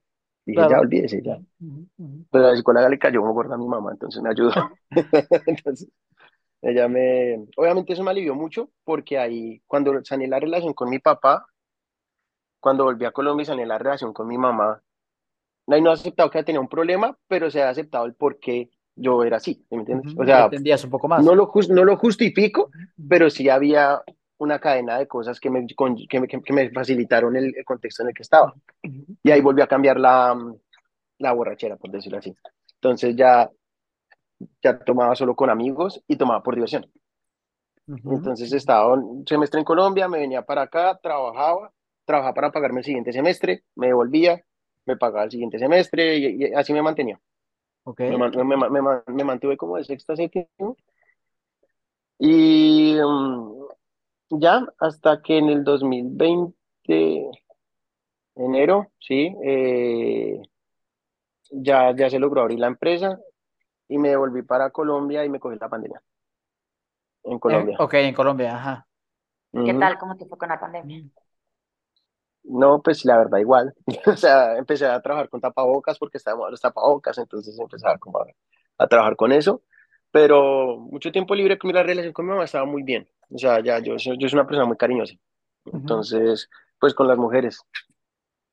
Y dije, ya, olvídese, ya. Pero a la psicóloga le cayó muy gorda a mi mamá, entonces me ayudó. entonces, ella me, obviamente eso me alivió mucho, porque ahí, cuando sané la relación con mi papá, cuando volví a Colombia y sané la relación con mi mamá, ahí no ha aceptado que tenía un problema, pero se ha aceptado el por qué yo era así, ¿me entiendes? O sea, entendías un poco más. No lo, no lo justifico, pero sí había una cadena de cosas que me, que me, que me facilitaron el, contexto en el que estaba. Y ahí volví a cambiar la, la borrachera, por decirlo así. Entonces ya, ya tomaba solo con amigos y tomaba por diversión. Entonces estaba un semestre en Colombia, me venía para acá, trabajaba, trabajaba para pagarme el siguiente semestre, me devolvía, me pagaba el siguiente semestre y así me mantenía. Me, me, mantuve como de sexta a séptimo. Y mm, ya hasta que en el 2020, enero, sí, eh, ya, ya se logró abrir la empresa y me devolví para Colombia y me cogí la pandemia. En Colombia. ok, en Colombia, ajá. ¿Qué tal? ¿Cómo te fue con la pandemia? No, pues la verdad igual. o sea, empecé a trabajar con tapabocas porque estábamos los tapabocas, entonces empezaba como a, trabajar con eso. Pero mucho tiempo libre con mi relación con mi mamá estaba muy bien. O sea, ya yo, yo soy una persona muy cariñosa. Entonces, pues con las mujeres.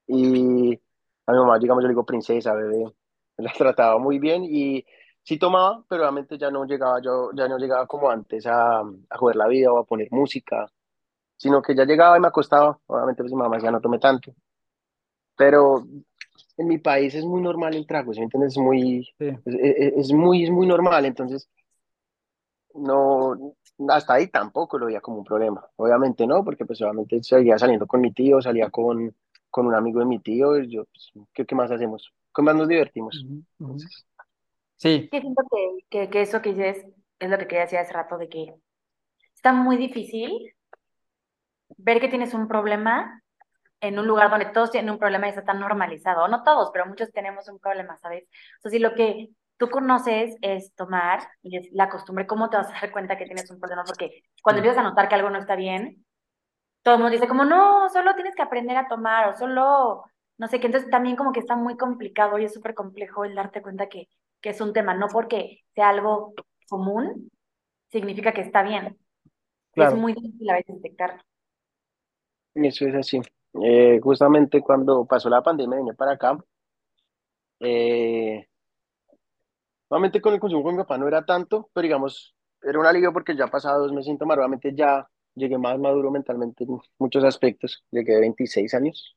Y a mi mamá, digamos, yo le digo princesa, bebé. La trataba muy bien y sí tomaba, pero obviamente ya no llegaba, yo ya no llegaba como antes a, a jugar la vida o a poner música, sino que ya llegaba y me acostaba, obviamente pues mi mamá ya no tomé tanto, pero en mi país es muy normal el trago, ¿sí me entiendes? Es muy, es, es, muy, es muy normal, entonces no, hasta ahí tampoco lo veía como un problema, obviamente no, porque pues obviamente seguía saliendo con mi tío, salía con, con un amigo de mi tío, y yo, pues, ¿qué, ¿qué, más hacemos? ¿Cómo más nos divertimos? Entonces, Sí. Que siento que, que, que eso que dices es lo que quería decir hace rato, de que está muy difícil ver que tienes un problema en un lugar donde todos tienen un problema y está tan normalizado. No todos, pero muchos tenemos un problema, ¿sabes? O sea, si lo que tú conoces es tomar y es la costumbre, ¿cómo te vas a dar cuenta que tienes un problema? Porque cuando empiezas a notar que algo no está bien, todo el mundo dice como, no, solo tienes que aprender a tomar o solo, no sé qué. Entonces también como que está muy complicado y es súper complejo el darte cuenta que que es un tema, no porque sea algo común, significa que está bien. Es muy difícil a veces detectarlo. Eso es así. Eh, justamente cuando pasó la pandemia vine para acá. Eh, nuevamente con el consumo con mi papá no era tanto, pero digamos, era un alivio porque ya pasado dos meses sin tomar, obviamente ya llegué más maduro mentalmente en muchos aspectos, llegué de 26 años.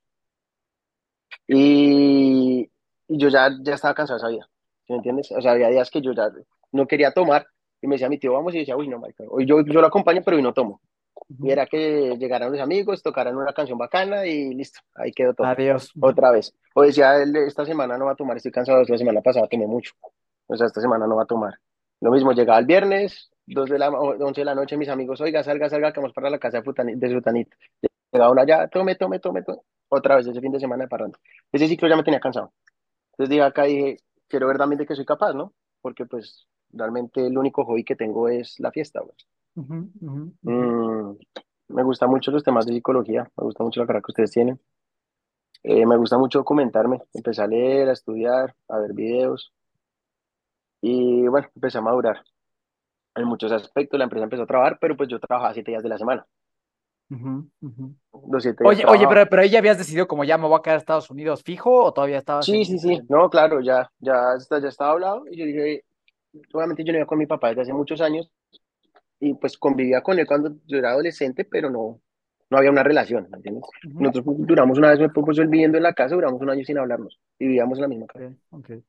Y, y yo ya, ya estaba cansado de esa vida. ¿Me entiendes? O sea, había días que yo ya no quería tomar y me decía mi tío, vamos, y decía, uy, no, marica, hoy yo, yo lo acompaño, pero hoy no tomo. Y era que llegaran los amigos, tocaran una canción bacana y listo, ahí quedó todo. Adiós. Otra vez. O decía, esta semana no va a tomar, estoy cansado, la semana pasada tomé mucho. O sea, esta semana no va a tomar. Lo mismo, llegaba el viernes, dos de la, 11 de la noche, mis amigos, oiga, salga, salga, que vamos para la casa de, Futanit, de Sutanito. Llegaba una ya, tome, tome, tome, tome. Otra vez, ese fin de semana de parranda. Ese ciclo ya me tenía cansado. Entonces dije acá, dije, quiero ver también de que soy capaz, ¿no? Porque pues realmente el único hobby que tengo es la fiesta, mm, me gusta mucho los temas de psicología, me gusta mucho la carrera que ustedes tienen. Eh, me gusta mucho documentarme, empecé a leer, a estudiar, a ver videos y bueno, empecé a madurar en muchos aspectos. La empresa empezó a trabajar, pero pues yo trabajaba siete días de la semana. Los siete oye, oye, pero, pero ahí ya habías decidido como ya me voy a quedar a Estados Unidos fijo o todavía estabas. Sí, sí, sí. No, claro, ya, ya, está, ya estaba hablado. Y yo dije, obviamente yo no iba con mi papá desde hace muchos años y pues convivía con él cuando yo era adolescente, pero no, no había una relación, ¿me entiendes? Nosotros duramos una vez, me puso él viviendo en la casa, duramos un año sin hablarnos y vivíamos en la misma casa. Okay,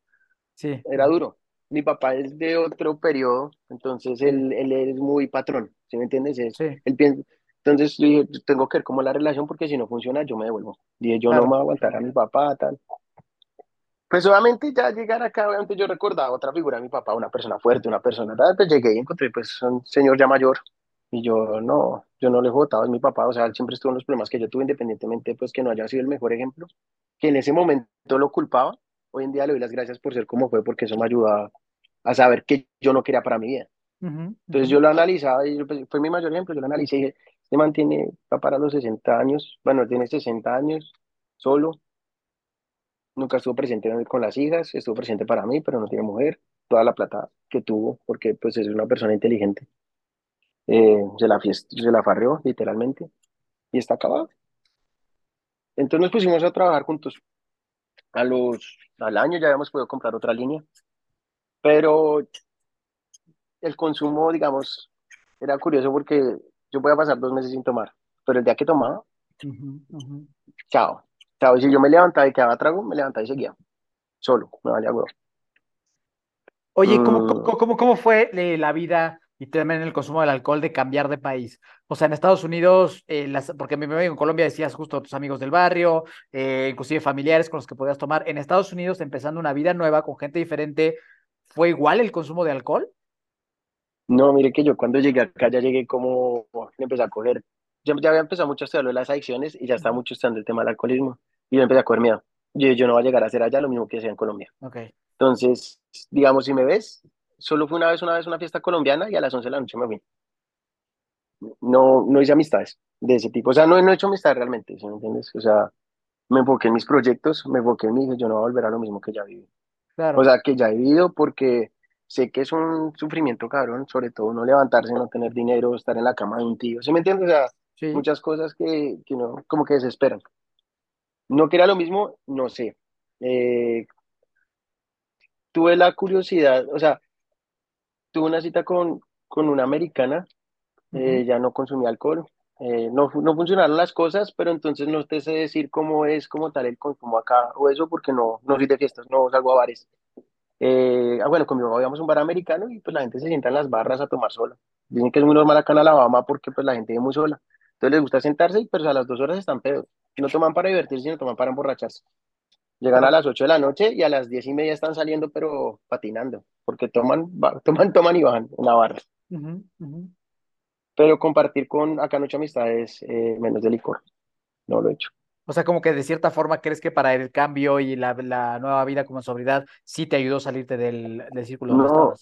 Sí. Era duro. Mi papá es de otro periodo, entonces él, él es muy patrón, ¿sí me entiendes? sí. Él piensa, entonces dije, tengo que ver cómo la relación, porque si no funciona, yo me devuelvo. Dije, yo no me voy a aguantar a mi papá, tal. Pues obviamente ya llegar acá, obviamente yo recordaba otra figura de mi papá, una persona fuerte, una persona, tal, pues llegué y encontré pues un señor ya mayor, y yo no, yo no le he votado, es mi papá, o sea, él siempre estuvo en los problemas que yo tuve, independientemente pues que no haya sido el mejor ejemplo, que en ese momento lo culpaba, hoy en día le doy las gracias por ser como fue, porque eso me ayuda a saber que yo no quería para mi vida. Entonces yo lo analizaba y pues, fue mi mayor ejemplo, yo lo analicé y dije, este man tiene, va para los 60 años, bueno, tiene 60 años, solo. Nunca estuvo presente con las hijas, estuvo presente para mí, pero no tiene mujer. Toda la plata que tuvo, porque pues es una persona inteligente. Eh, se, la se la farreó, literalmente, y está acabado. Entonces nos pusimos a trabajar juntos. A los, al año ya habíamos podido comprar otra línea, pero el consumo, digamos, era curioso porque yo voy a pasar dos meses sin tomar, pero el día que tomaba, chao, chao, si yo me levantaba y quedaba trago, me levantaba y seguía, solo, me valía huevo. Oye, ¿cómo, mm. cómo, cómo, fue eh, la vida y también el consumo del alcohol de cambiar de país? O sea, en Estados Unidos, eh, las, porque mi amigo en Colombia decías justo a tus amigos del barrio, eh, inclusive familiares con los que podías tomar. En Estados Unidos, empezando una vida nueva con gente diferente, ¿fue igual el consumo de alcohol? No, mire que yo cuando llegué acá ya llegué como, empecé a coger, yo ya había empezado mucho a estudiar las adicciones y ya estaba mucho estudiando el tema del alcoholismo y yo empecé a coger miedo. Yo, yo no voy a llegar a hacer allá lo mismo que hacía en Colombia. Okay. Entonces, digamos, si me ves, solo fue una vez, una vez una fiesta colombiana y a las 11 de la noche me fui. No, no hice amistades de ese tipo. O sea, no, no he hecho amistades realmente, ¿sí me entiendes? O sea, me enfoqué en mis proyectos, me enfoqué en mí, yo no voy a volver a lo mismo que ya viví. Claro. O sea, que ya he vivido porque sé que es un sufrimiento cabrón, sobre todo no levantarse, no tener dinero, estar en la cama de un tío, ¿sí me entiendes? O sea, muchas cosas que, que no, como que desesperan. No que era lo mismo, no sé. Eh, tuve la curiosidad, o sea, tuve una cita con, con una americana, eh, ya no consumía alcohol, eh, no, no funcionaron las cosas, pero entonces no te sé decir cómo es como tal el consumo acá o eso porque no, no soy de fiestas, no salgo a bares. Eh, ah, bueno, con mi mamá íbamos a un bar americano y pues la gente se sienta en las barras a tomar sola. Dicen que es muy normal acá en Alabama porque pues la gente vive muy sola. Entonces les gusta sentarse y pues a las dos horas están pedos. No toman para divertirse, sino toman para emborracharse. Llegan a las 8 de la noche y a las diez y media están saliendo, pero patinando, porque toman, toman, toman y bajan en la barra. Pero compartir con acá Noche Amistades eh, menos de licor. No lo he hecho. O sea, como que de cierta forma crees que para el cambio y la, nueva vida como sobriedad sí te ayudó a salirte del, círculo donde no,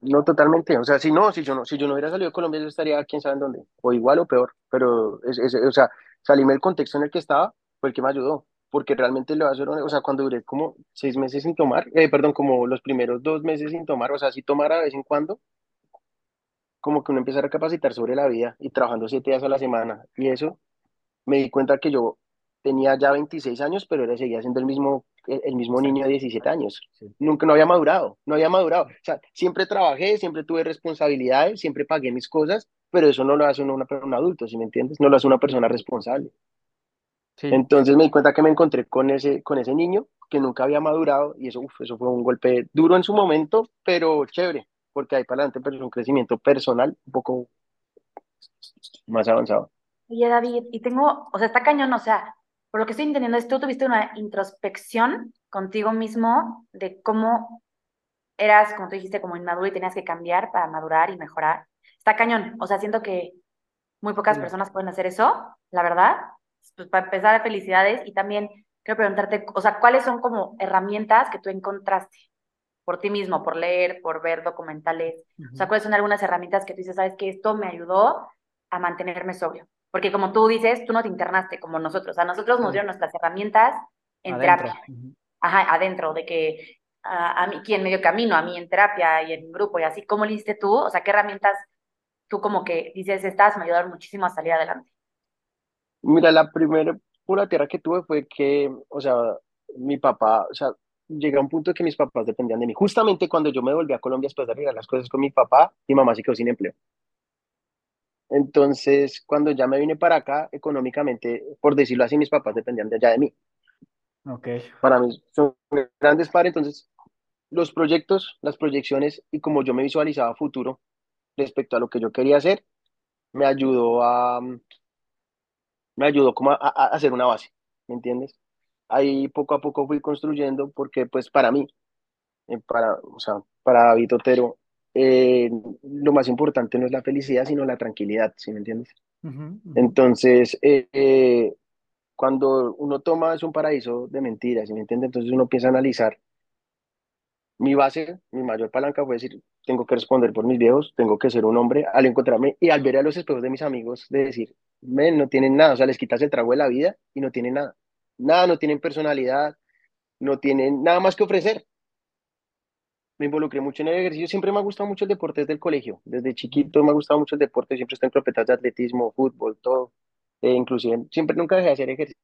No, totalmente. O sea, si no, si yo no, si yo no hubiera salido de Colombia, yo estaría quién sabe en dónde. O igual o peor. Pero, es, o sea, salirme del contexto en el que estaba fue el que me ayudó. Porque realmente lo va a hacer, o sea, cuando duré como seis meses sin tomar, eh, perdón, como los primeros dos meses sin tomar, o sea, si tomara de vez en cuando, como que uno empieza a capacitar sobre la vida y trabajando siete días a la semana. Y eso me di cuenta que yo tenía ya 26 años, pero era, seguía siendo el mismo, el, mismo niño de 17 años. Nunca, no había madurado, no había madurado. O sea, siempre trabajé, siempre tuve responsabilidades, siempre pagué mis cosas, pero eso no lo hace una, un adulto, ¿sí me entiendes? No lo hace una persona responsable. Entonces me di cuenta que me encontré con ese, con ese niño que nunca había madurado y eso, uf, eso fue un golpe duro en su momento, pero chévere, porque ahí para adelante pero es un crecimiento personal un poco más avanzado. Oye, David, y tengo, o sea, está cañón, o sea, por lo que estoy entendiendo es tú tuviste una introspección contigo mismo de cómo eras, como tú dijiste, como inmaduro y tenías que cambiar para madurar y mejorar. Está cañón, o sea, siento que muy pocas personas pueden hacer eso, la verdad. Pues para empezar, felicidades y también quiero preguntarte, o sea, ¿cuáles son como herramientas que tú encontraste por ti mismo, por leer, por ver documentales? O sea, ¿cuáles son algunas herramientas que tú dices, sabes que esto me ayudó a mantenerme sobrio? Porque como tú dices, tú no te internaste como nosotros. A nosotros nos dieron nuestras herramientas en terapia. Ajá, adentro, de que a, mí, ¿quién medio camino? A mí en terapia y en grupo y así. ¿Cómo le hiciste tú? O sea, ¿qué herramientas tú como que dices, estas me ayudaron muchísimo a salir adelante? Mira, la primera pura tierra que tuve fue que, o sea, mi papá, o sea, llegué a un punto que mis papás dependían de mí. Justamente cuando yo me volví a Colombia después de arreglar las cosas con mi papá, mi mamá se quedó sin empleo. Entonces, cuando ya me vine para acá, económicamente, por decirlo así, mis papás dependían de allá de mí. Ok. Para mí son grandes padres, entonces los proyectos, las proyecciones y como yo me visualizaba futuro respecto a lo que yo quería hacer, me ayudó a, me ayudó como a, hacer una base, ¿me entiendes? Ahí poco a poco fui construyendo porque pues para mí, eh, para, o sea, para David Otero, eh, lo más importante no es la felicidad, sino la tranquilidad, ¿sí me entiendes? Entonces, eh, eh, cuando uno toma es un paraíso de mentiras, ¿sí me entiendes? Entonces uno empieza a analizar. Mi base, mi mayor palanca fue decir, tengo que responder por mis viejos, tengo que ser un hombre, al encontrarme y al ver a los espejos de mis amigos, de decir, men, no tienen nada, o sea, les quitas el trago de la vida y no tienen nada. Nada, no tienen personalidad, no tienen nada más que ofrecer me involucré mucho en el ejercicio. Siempre me ha gustado mucho el deporte desde el colegio. Desde chiquito me ha gustado mucho el deporte. Siempre estoy en cropetas de atletismo, fútbol, todo. Eh, inclusive, siempre nunca dejé de hacer ejercicio.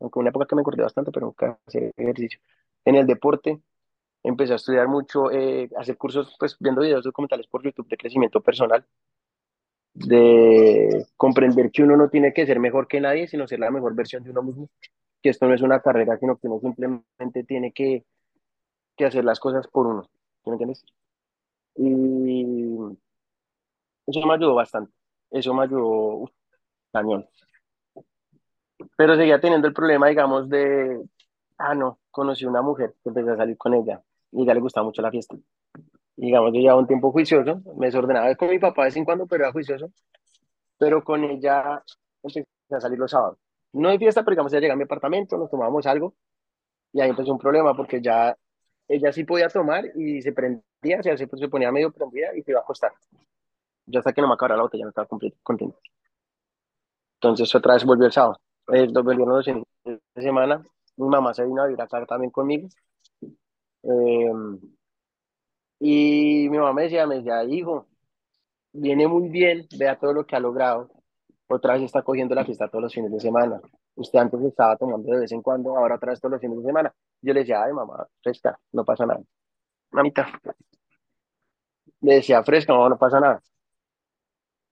Aunque una época que me acordé bastante, pero nunca hacer ejercicio. En el deporte empecé a estudiar mucho, eh, hacer cursos, pues viendo videos documentales por YouTube de crecimiento personal. De comprender que uno no tiene que ser mejor que nadie, sino ser la mejor versión de uno mismo. Que esto no es una carrera, sino que uno simplemente tiene que, que hacer las cosas por uno me entiendes? Y eso me ayudó bastante. Eso me ayudó cañón. Pero seguía teniendo el problema, digamos, de, ah, no, conocí una mujer empecé a salir con ella y ya le gustaba mucho la fiesta. digamos, yo llevaba un tiempo juicioso, me desordenaba con mi papá de vez en cuando, pero era juicioso. Pero con ella empecé a salir los sábados. No de fiesta, pero digamos, ella llegaba a mi apartamento, nos tomábamos algo y ahí empezó un problema porque ya ella sí podía tomar y se prendía, se, se ponía medio prendida y se iba a acostar. Yo hasta que no me acabara la botella no estaba contento. Entonces otra vez volvió el sábado. Eh, los fines de semana. Mi mamá se vino a vivir acá también conmigo. Eh, y mi mamá me decía, me decía, hijo, viene muy bien, vea todo lo que ha logrado. Otra vez está cogiendo la fiesta todos los fines de semana. Usted antes estaba tomando de vez en cuando, ahora otra todos los fines de semana. Yo le decía, ay, mamá, fresca, no pasa nada. Mamita. Me decía fresca, no, no pasa nada.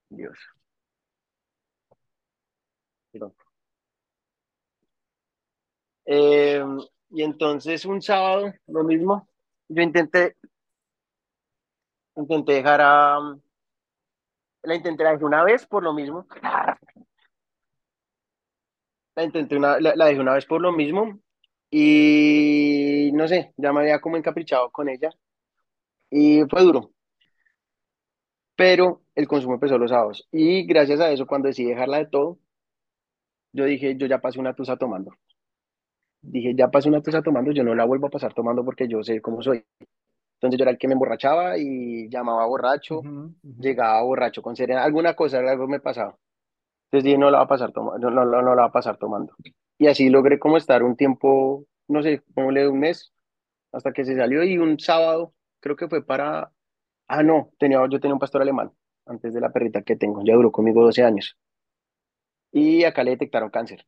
Dios. Eh, y entonces un sábado, lo mismo, yo intenté, intenté dejar a, la intenté dejar una vez por lo mismo. La intenté una, la, dejé una vez por lo mismo y no sé, ya me había como encaprichado con ella y fue duro. Pero el consumo empezó los sábados y gracias a eso cuando decidí dejarla de todo, yo dije, yo ya pasé una tusa tomando. Dije, ya pasé una tusa tomando, yo no la vuelvo a pasar tomando porque yo sé cómo soy. Entonces yo era el que me emborrachaba y llamaba borracho, llegaba borracho con serena, alguna cosa, algo me pasaba. Entonces dije, no la va a pasar tomando, no, no, no, la va a pasar tomando. Y así logré como estar un tiempo, no sé, como le un mes, hasta que se salió y un sábado, creo que fue para, ah, no, tenía, yo tenía un pastor alemán antes de la perrita que tengo, ya duró conmigo 12 años. Y acá le detectaron cáncer.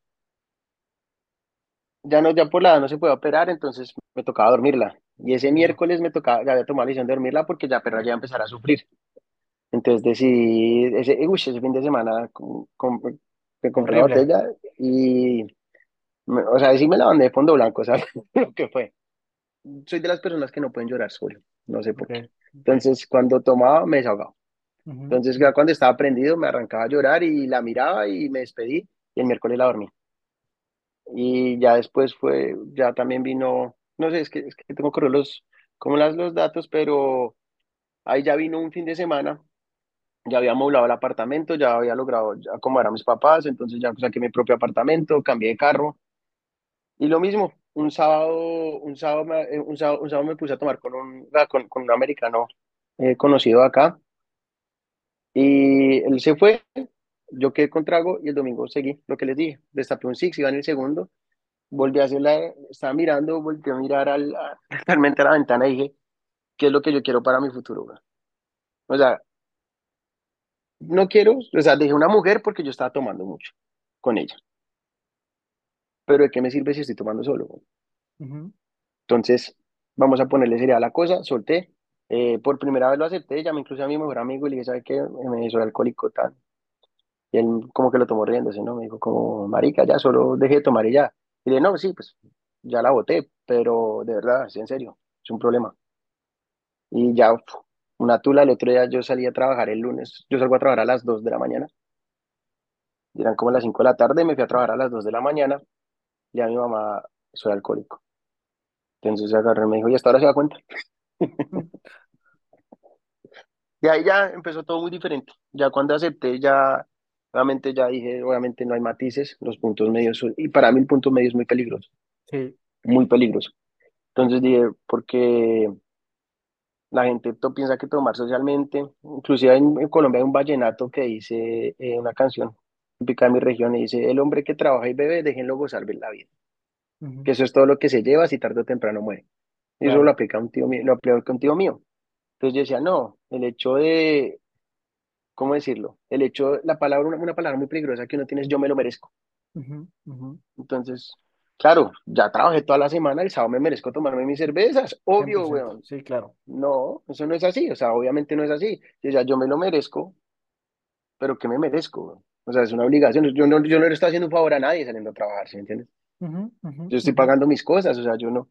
Ya no, ya por la edad no se puede operar, entonces me tocaba dormirla. Y ese miércoles me tocaba, ya había tomado la decisión de dormirla porque ya perra ya iba a empezar a sufrir. Entonces decidí, ese, uy, ese fin de semana con, me compré la botella y, o sea, sí me la mandé de fondo blanco, ¿sabes? Lo que fue. Soy de las personas que no pueden llorar solo, no sé por qué. Entonces, cuando tomaba, me desahogaba. Entonces, ya cuando estaba prendido, me arrancaba a llorar y la miraba y me despedí y el miércoles la dormí. Y ya después fue, ya también vino, no sé, es que, es que tengo que los, como las, los datos, pero ahí ya vino un fin de semana ya había amoblado el apartamento, ya había logrado acomodar a mis papás, entonces ya saqué mi propio apartamento, cambié de carro. Y lo mismo, un sábado, un sábado, eh, un sábado, un sábado me puse a tomar con un, con, un americano eh, conocido acá. Y él se fue, yo quedé con trago y el domingo seguí lo que les dije. Destapé un six, iba en el segundo, volví a hacer la, estaba mirando, volví a mirar al, realmente a la ventana y dije, ¿qué es lo que yo quiero para mi futuro? O sea, no quiero, o sea, dejé una mujer porque yo estaba tomando mucho con ella. Pero ¿de qué me sirve si estoy tomando solo? Entonces, vamos a ponerle sería la cosa, solté. Eh, por primera vez lo acepté, llamé incluso a mi mejor amigo y le dije, ¿sabe qué? Me hizo el alcohólico tal. Y él como que lo tomó riéndose, ¿no? Me dijo como, marica, ya solo dejé de tomar y ya. Y le dije, no, sí, pues ya la boté, pero de verdad, es en serio, es un problema. Y ya una tula. El otro día yo salí a trabajar el lunes. Yo salgo a trabajar a las 2 de la mañana. Eran como las 5 de la tarde. Me fui a trabajar a las 2 de la mañana. Y a mi mamá soy alcohólico. Entonces se agarró y me dijo, ¿y hasta ahora se da cuenta? y ahí ya empezó todo muy diferente. Ya cuando acepté, ya obviamente ya dije, obviamente no hay matices, los puntos medios y para mí el punto medio es muy peligroso. Sí. Muy peligroso. Entonces dije, porque la gente piensa que tomar socialmente, inclusive en, Colombia hay un vallenato que dice eh, una canción típica de mi región y dice, el hombre que trabaja y bebe, déjenlo gozar la vida. Que eso es todo lo que se lleva si tarde o temprano muere. Y eso lo aplica un tío mío, lo aplica un tío mío. Entonces yo decía, no, el hecho de, ¿cómo decirlo? El hecho, la palabra, una, una palabra muy peligrosa que uno tiene es yo me lo merezco. Entonces, Claro, ya trabajé toda la semana, el sábado me merezco tomarme mis cervezas, obvio, weón. Sí, claro. No, eso no es así, o sea, obviamente no es así. O sea, yo me lo merezco, pero ¿qué me merezco? O sea, es una obligación. Yo no, yo no le estoy haciendo un favor a nadie saliendo a trabajar, ¿sí me entiendes? yo estoy pagando mis cosas, o sea, yo no,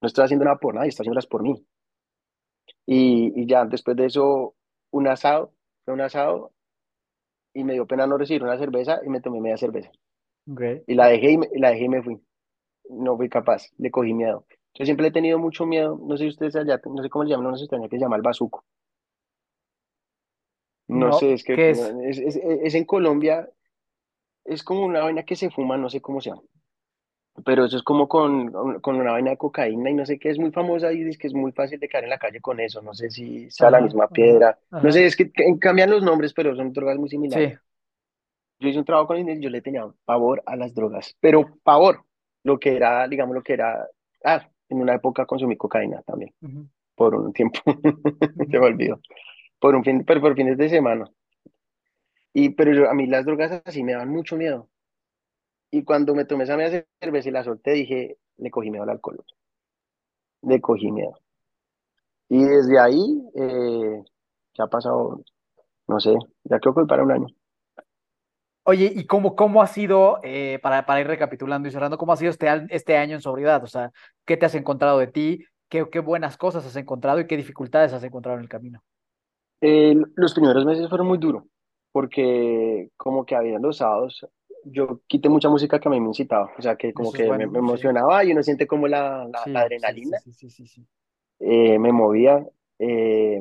no estoy haciendo nada por nadie, estoy haciéndolas por mí. Y, y ya después de eso, un asado, fue un asado, y me dio pena no recibir una cerveza y me tomé media cerveza. Y la dejé y, me, la dejé y me fui. No fui capaz, le cogí miedo. Yo siempre he tenido mucho miedo, no sé si ustedes allá, no sé cómo le llaman una sustancia que se llama el bazuco. No, sé, es que es? Es, en Colombia, es como una vaina que se fuma, no sé cómo se llama. Pero eso es como con, con una vaina de cocaína y no sé qué, es muy famosa y dice que es muy fácil de caer en la calle con eso. No sé si sea la misma piedra. No sé, es que cambian los nombres, pero son drogas muy similares. Yo hice un trabajo con Inés y yo le tenía pavor a las drogas, pero pavor, lo que era, digamos, lo que era, ah, en una época consumí cocaína también, por un tiempo, se me olvidó, por un fin, pero por fines de semana. Y, pero a mí las drogas así me daban mucho miedo. Y cuando me tomé esa media cerveza y la solté, dije, le cogí miedo al alcohol. Le cogí miedo. Y desde ahí, eh, ya ha pasado, no sé, ya creo que para un año. Oye, ¿y cómo, cómo ha sido, eh, para, para ir recapitulando y cerrando, cómo ha sido este, este año en sobriedad? O sea, ¿qué te has encontrado de ti? ¿Qué, qué buenas cosas has encontrado y qué dificultades has encontrado en el camino? Eh, los primeros meses fueron muy duros, porque como que había los sábados, yo quité mucha música que a mí me incitaba, o sea, que como Eso que me, bueno, me sí, emocionaba y uno siente como la, la, la sí, sí, sí, adrenalina, sí, sí, sí, sí. eh, me movía. eh,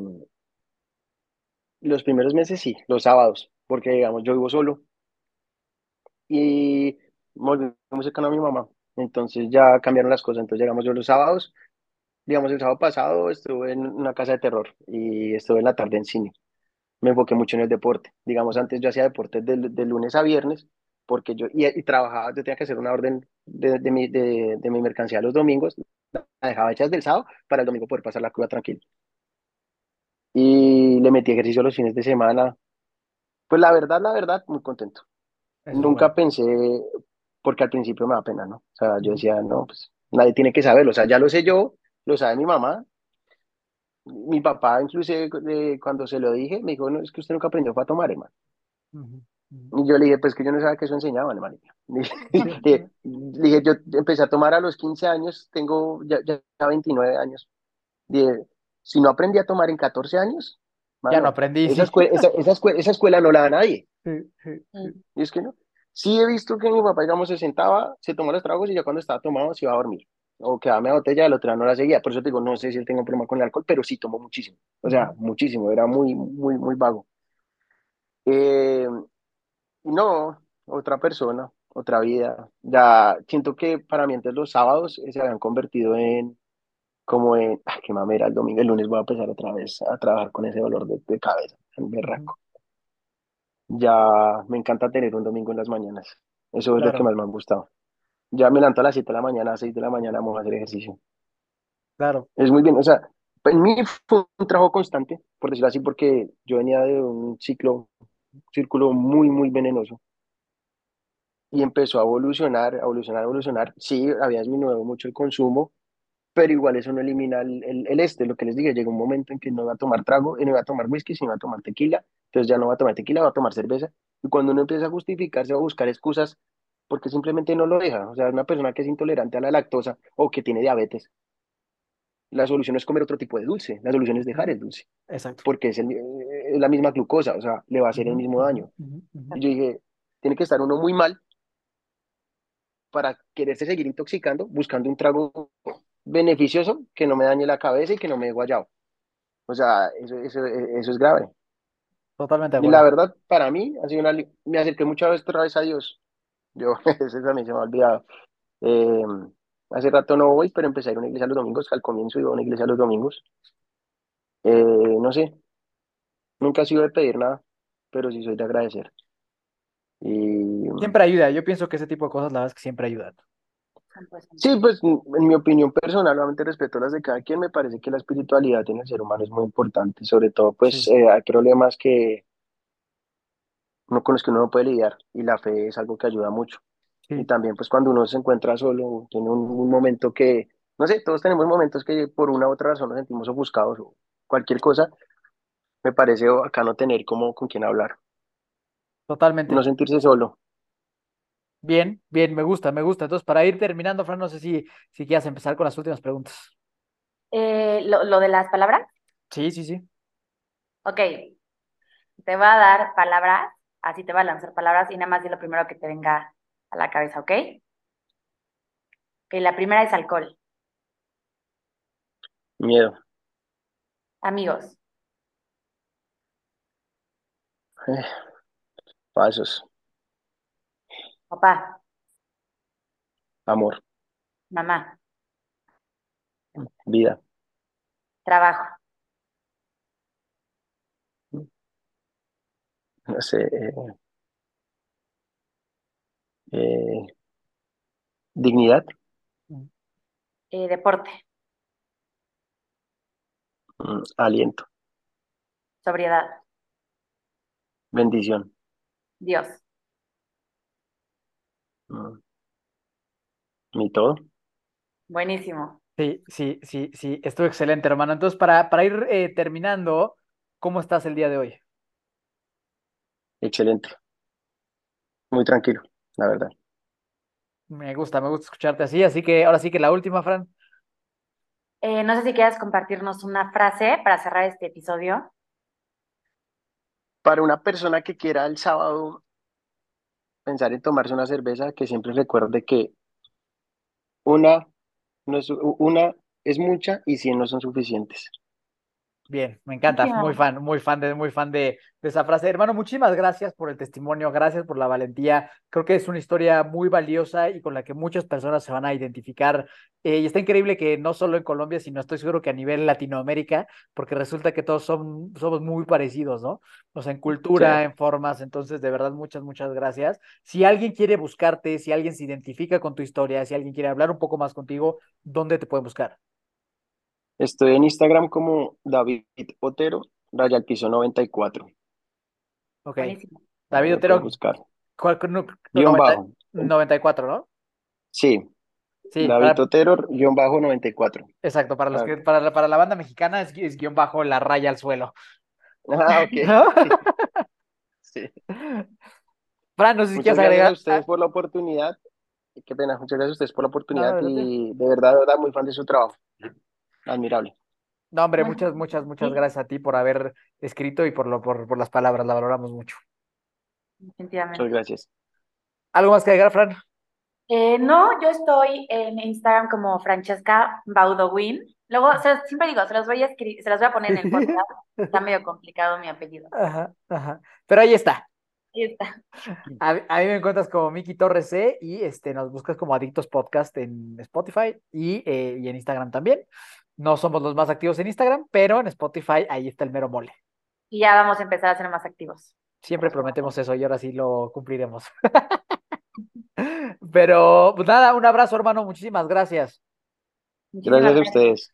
los primeros meses sí, los sábados, porque digamos, yo vivo solo y cercano a mi mamá, entonces ya cambiaron las cosas, entonces llegamos yo los sábados, digamos, el sábado pasado estuve en una casa de terror y estuve en la tarde en cine. me enfoqué mucho en el deporte. Digamos, antes yo hacía deporte de, de lunes a viernes, porque yo, y, y, trabajaba, yo tenía que hacer una orden de, de, mi, de, de mi mercancía los domingos, la dejaba hecha del sábado para el domingo poder pasar la cruda tranquilo. Y le metí ejercicio los fines de semana. Pues la verdad, la verdad, muy contento. Eso es bueno. Nunca pensé, porque al principio me da pena, ¿no? O sea, yo decía, no, pues nadie tiene que saberlo. O sea, ya lo sé yo, lo sabe mi mamá. Mi papá, incluso eh, cuando se lo dije, me dijo, no, es que usted nunca aprendió para tomar, hermano. Uh -huh. Y yo le dije, pues que yo no sabía que eso enseñaban, hermano. Le dije, yo empecé a tomar a los 15 años, tengo ya, ya 29 años. Dije, si no aprendí a tomar en 14 años, mano, ya no aprendí. Esa, escuela, esa, esa, escuela, esa, escuela, no la da nadie. Sí, sí, sí. Y es que no. Sí he visto que mi papá, digamos, se sentaba, se tomó los tragos y ya cuando estaba tomado se iba a dormir. O quedaba media botella, el otro día no la seguía. Por eso te digo, no sé si él tenga un problema con el alcohol, pero sí tomó muchísimo. O sea, muchísimo. Era muy, muy, muy vago. Eh, no, otra persona, otra vida. Ya siento que para mí antes los sábados se habían convertido en como en, ay, qué mamera, el domingo, el lunes voy a empezar otra vez a trabajar con ese dolor de, de cabeza, en berraco. Ya me encanta tener un domingo en las mañanas. Eso es Claro. lo que más me ha gustado. Ya me levanto a las 7 de la mañana, a 6 de la mañana vamos a hacer ejercicio. Claro. Es muy bien, o sea, en mí fue un trabajo constante, por decirlo así, porque yo venía de un ciclo, un círculo muy, muy venenoso y empezó a evolucionar, a evolucionar, a evolucionar. Sí, había disminuido mucho el consumo, pero igual eso no elimina el, el, el, este, lo que les dije, llega un momento en que no va a tomar trago, y no va a tomar whisky, sino va a tomar tequila, entonces ya no va a tomar tequila, va a tomar cerveza, y cuando uno empieza a justificarse o a buscar excusas, porque simplemente no lo deja, o sea, una persona que es intolerante a la lactosa o que tiene diabetes, la solución no es comer otro tipo de dulce, la solución es dejar el dulce, Exacto. porque es, el, es la misma glucosa, o sea, le va a hacer el mismo uh -huh, daño. uh -huh. Y yo dije, tiene que estar uno muy mal para quererse seguir intoxicando, buscando un trago beneficioso que no me dañe la cabeza y que no me dé guayao. O sea, eso, eso, eso es grave. Totalmente de Y la verdad, para mí, ha sido una, me acerqué muchas veces otra vez a Dios. Yo, eso también se me ha olvidado. Eh, hace rato no voy, pero empecé a ir a una iglesia los domingos, que al comienzo iba a una iglesia los domingos. Eh, no sé, nunca he sido de pedir nada, pero sí soy de agradecer. Y... Siempre ayuda, yo pienso que ese tipo de cosas la verdad es que siempre ayudan. Sí, pues en mi opinión personal, obviamente respeto las de cada quien, me parece que la espiritualidad en el ser humano es muy importante, sobre todo pues sí. eh, hay problemas que no con los que uno no puede lidiar y la fe es algo que ayuda mucho. Sí. Y también pues cuando uno se encuentra solo, tiene un, un, momento que, no sé, todos tenemos momentos que por una u otra razón nos sentimos ofuscados o cualquier cosa, me parece acá no tener como con quién hablar. Totalmente. No sentirse solo. Bien, bien, me gusta, me gusta. Entonces, para ir terminando, Fran, no sé si, si quieras empezar con las últimas preguntas. Eh, ¿lo, ¿Lo de las palabras? Sí, sí, sí. Ok. Te va a dar palabras, así te va a lanzar palabras y nada más di lo primero que te venga a la cabeza, ¿ok? Ok, la primera es alcohol. Miedo. Amigos. Eh, pasos. Papá. Amor. Mamá. Vida. Trabajo. No sé. Eh, eh, dignidad. Eh, deporte. Mm, aliento. Sobriedad. Bendición. Dios. Mm. ¿Y todo? Buenísimo. Sí, sí, sí, sí, estuvo excelente, hermano. Entonces, para, para ir eh, terminando, ¿cómo estás el día de hoy? Excelente, muy tranquilo, la verdad. Me gusta, me gusta escucharte así, así que ahora sí que la última, Fran. Eh, no sé si quieras compartirnos una frase para cerrar este episodio. Para una persona que quiera el sábado pensar en tomarse una cerveza, que siempre recuerde que una, no es, una es mucha y cien no son suficientes. Bien, me encanta, muy fan, muy fan de, muy fan de, de, esa frase. Hermano, muchísimas gracias por el testimonio, gracias por la valentía. Creo que es una historia muy valiosa y con la que muchas personas se van a identificar. Eh, y está increíble que no solo en Colombia, sino estoy seguro que a nivel Latinoamérica, porque resulta que todos son, somos muy parecidos, ¿no? O sea, en cultura, en formas. Entonces, de verdad, muchas, muchas gracias. Si alguien quiere buscarte, si alguien se identifica con tu historia, si alguien quiere hablar un poco más contigo, ¿dónde te pueden buscar? Estoy en Instagram como David Otero, raya al piso 94. Ok. David Otero. Buscar. ¿Cuál, no, guion bajo. 94, ¿no? Sí. sí David Otero, guion bajo 94. Exacto, para, los que, para, la, para la banda mexicana es, es, guion bajo la raya al suelo. Ah, ok. sí. Fran, no sé si quieres agregar. Gracias a ustedes por la oportunidad. Qué pena, muchas gracias a ustedes por la oportunidad y de verdad, de verdad, muy fan de su trabajo admirable. No, hombre, muchas, muchas, muchas gracias a ti por haber escrito y por, lo, por, por las palabras, la valoramos mucho. Definitivamente. Muchas gracias. ¿Algo más que agregar, Fran? Eh, no, yo estoy en Instagram como Francesca Baudowin. Luego, siempre digo, se los voy a escribir, se los voy a poner en el podcast. Está medio complicado mi apellido. Ajá, ajá. Pero ahí está. Ahí está. A, mí me encuentras como Miki Torres C y este, nos buscas como Adictos Podcast en Spotify y, eh, y en Instagram también. No somos los más activos en Instagram, pero en Spotify ahí está el mero mole. Y ya vamos a empezar a ser más activos. Siempre prometemos eso y ahora sí lo cumpliremos. pero, pues nada, un abrazo, hermano. Muchísimas gracias. gracias a ustedes.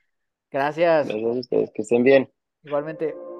Gracias. Gracias a ustedes. Que estén bien. Igualmente.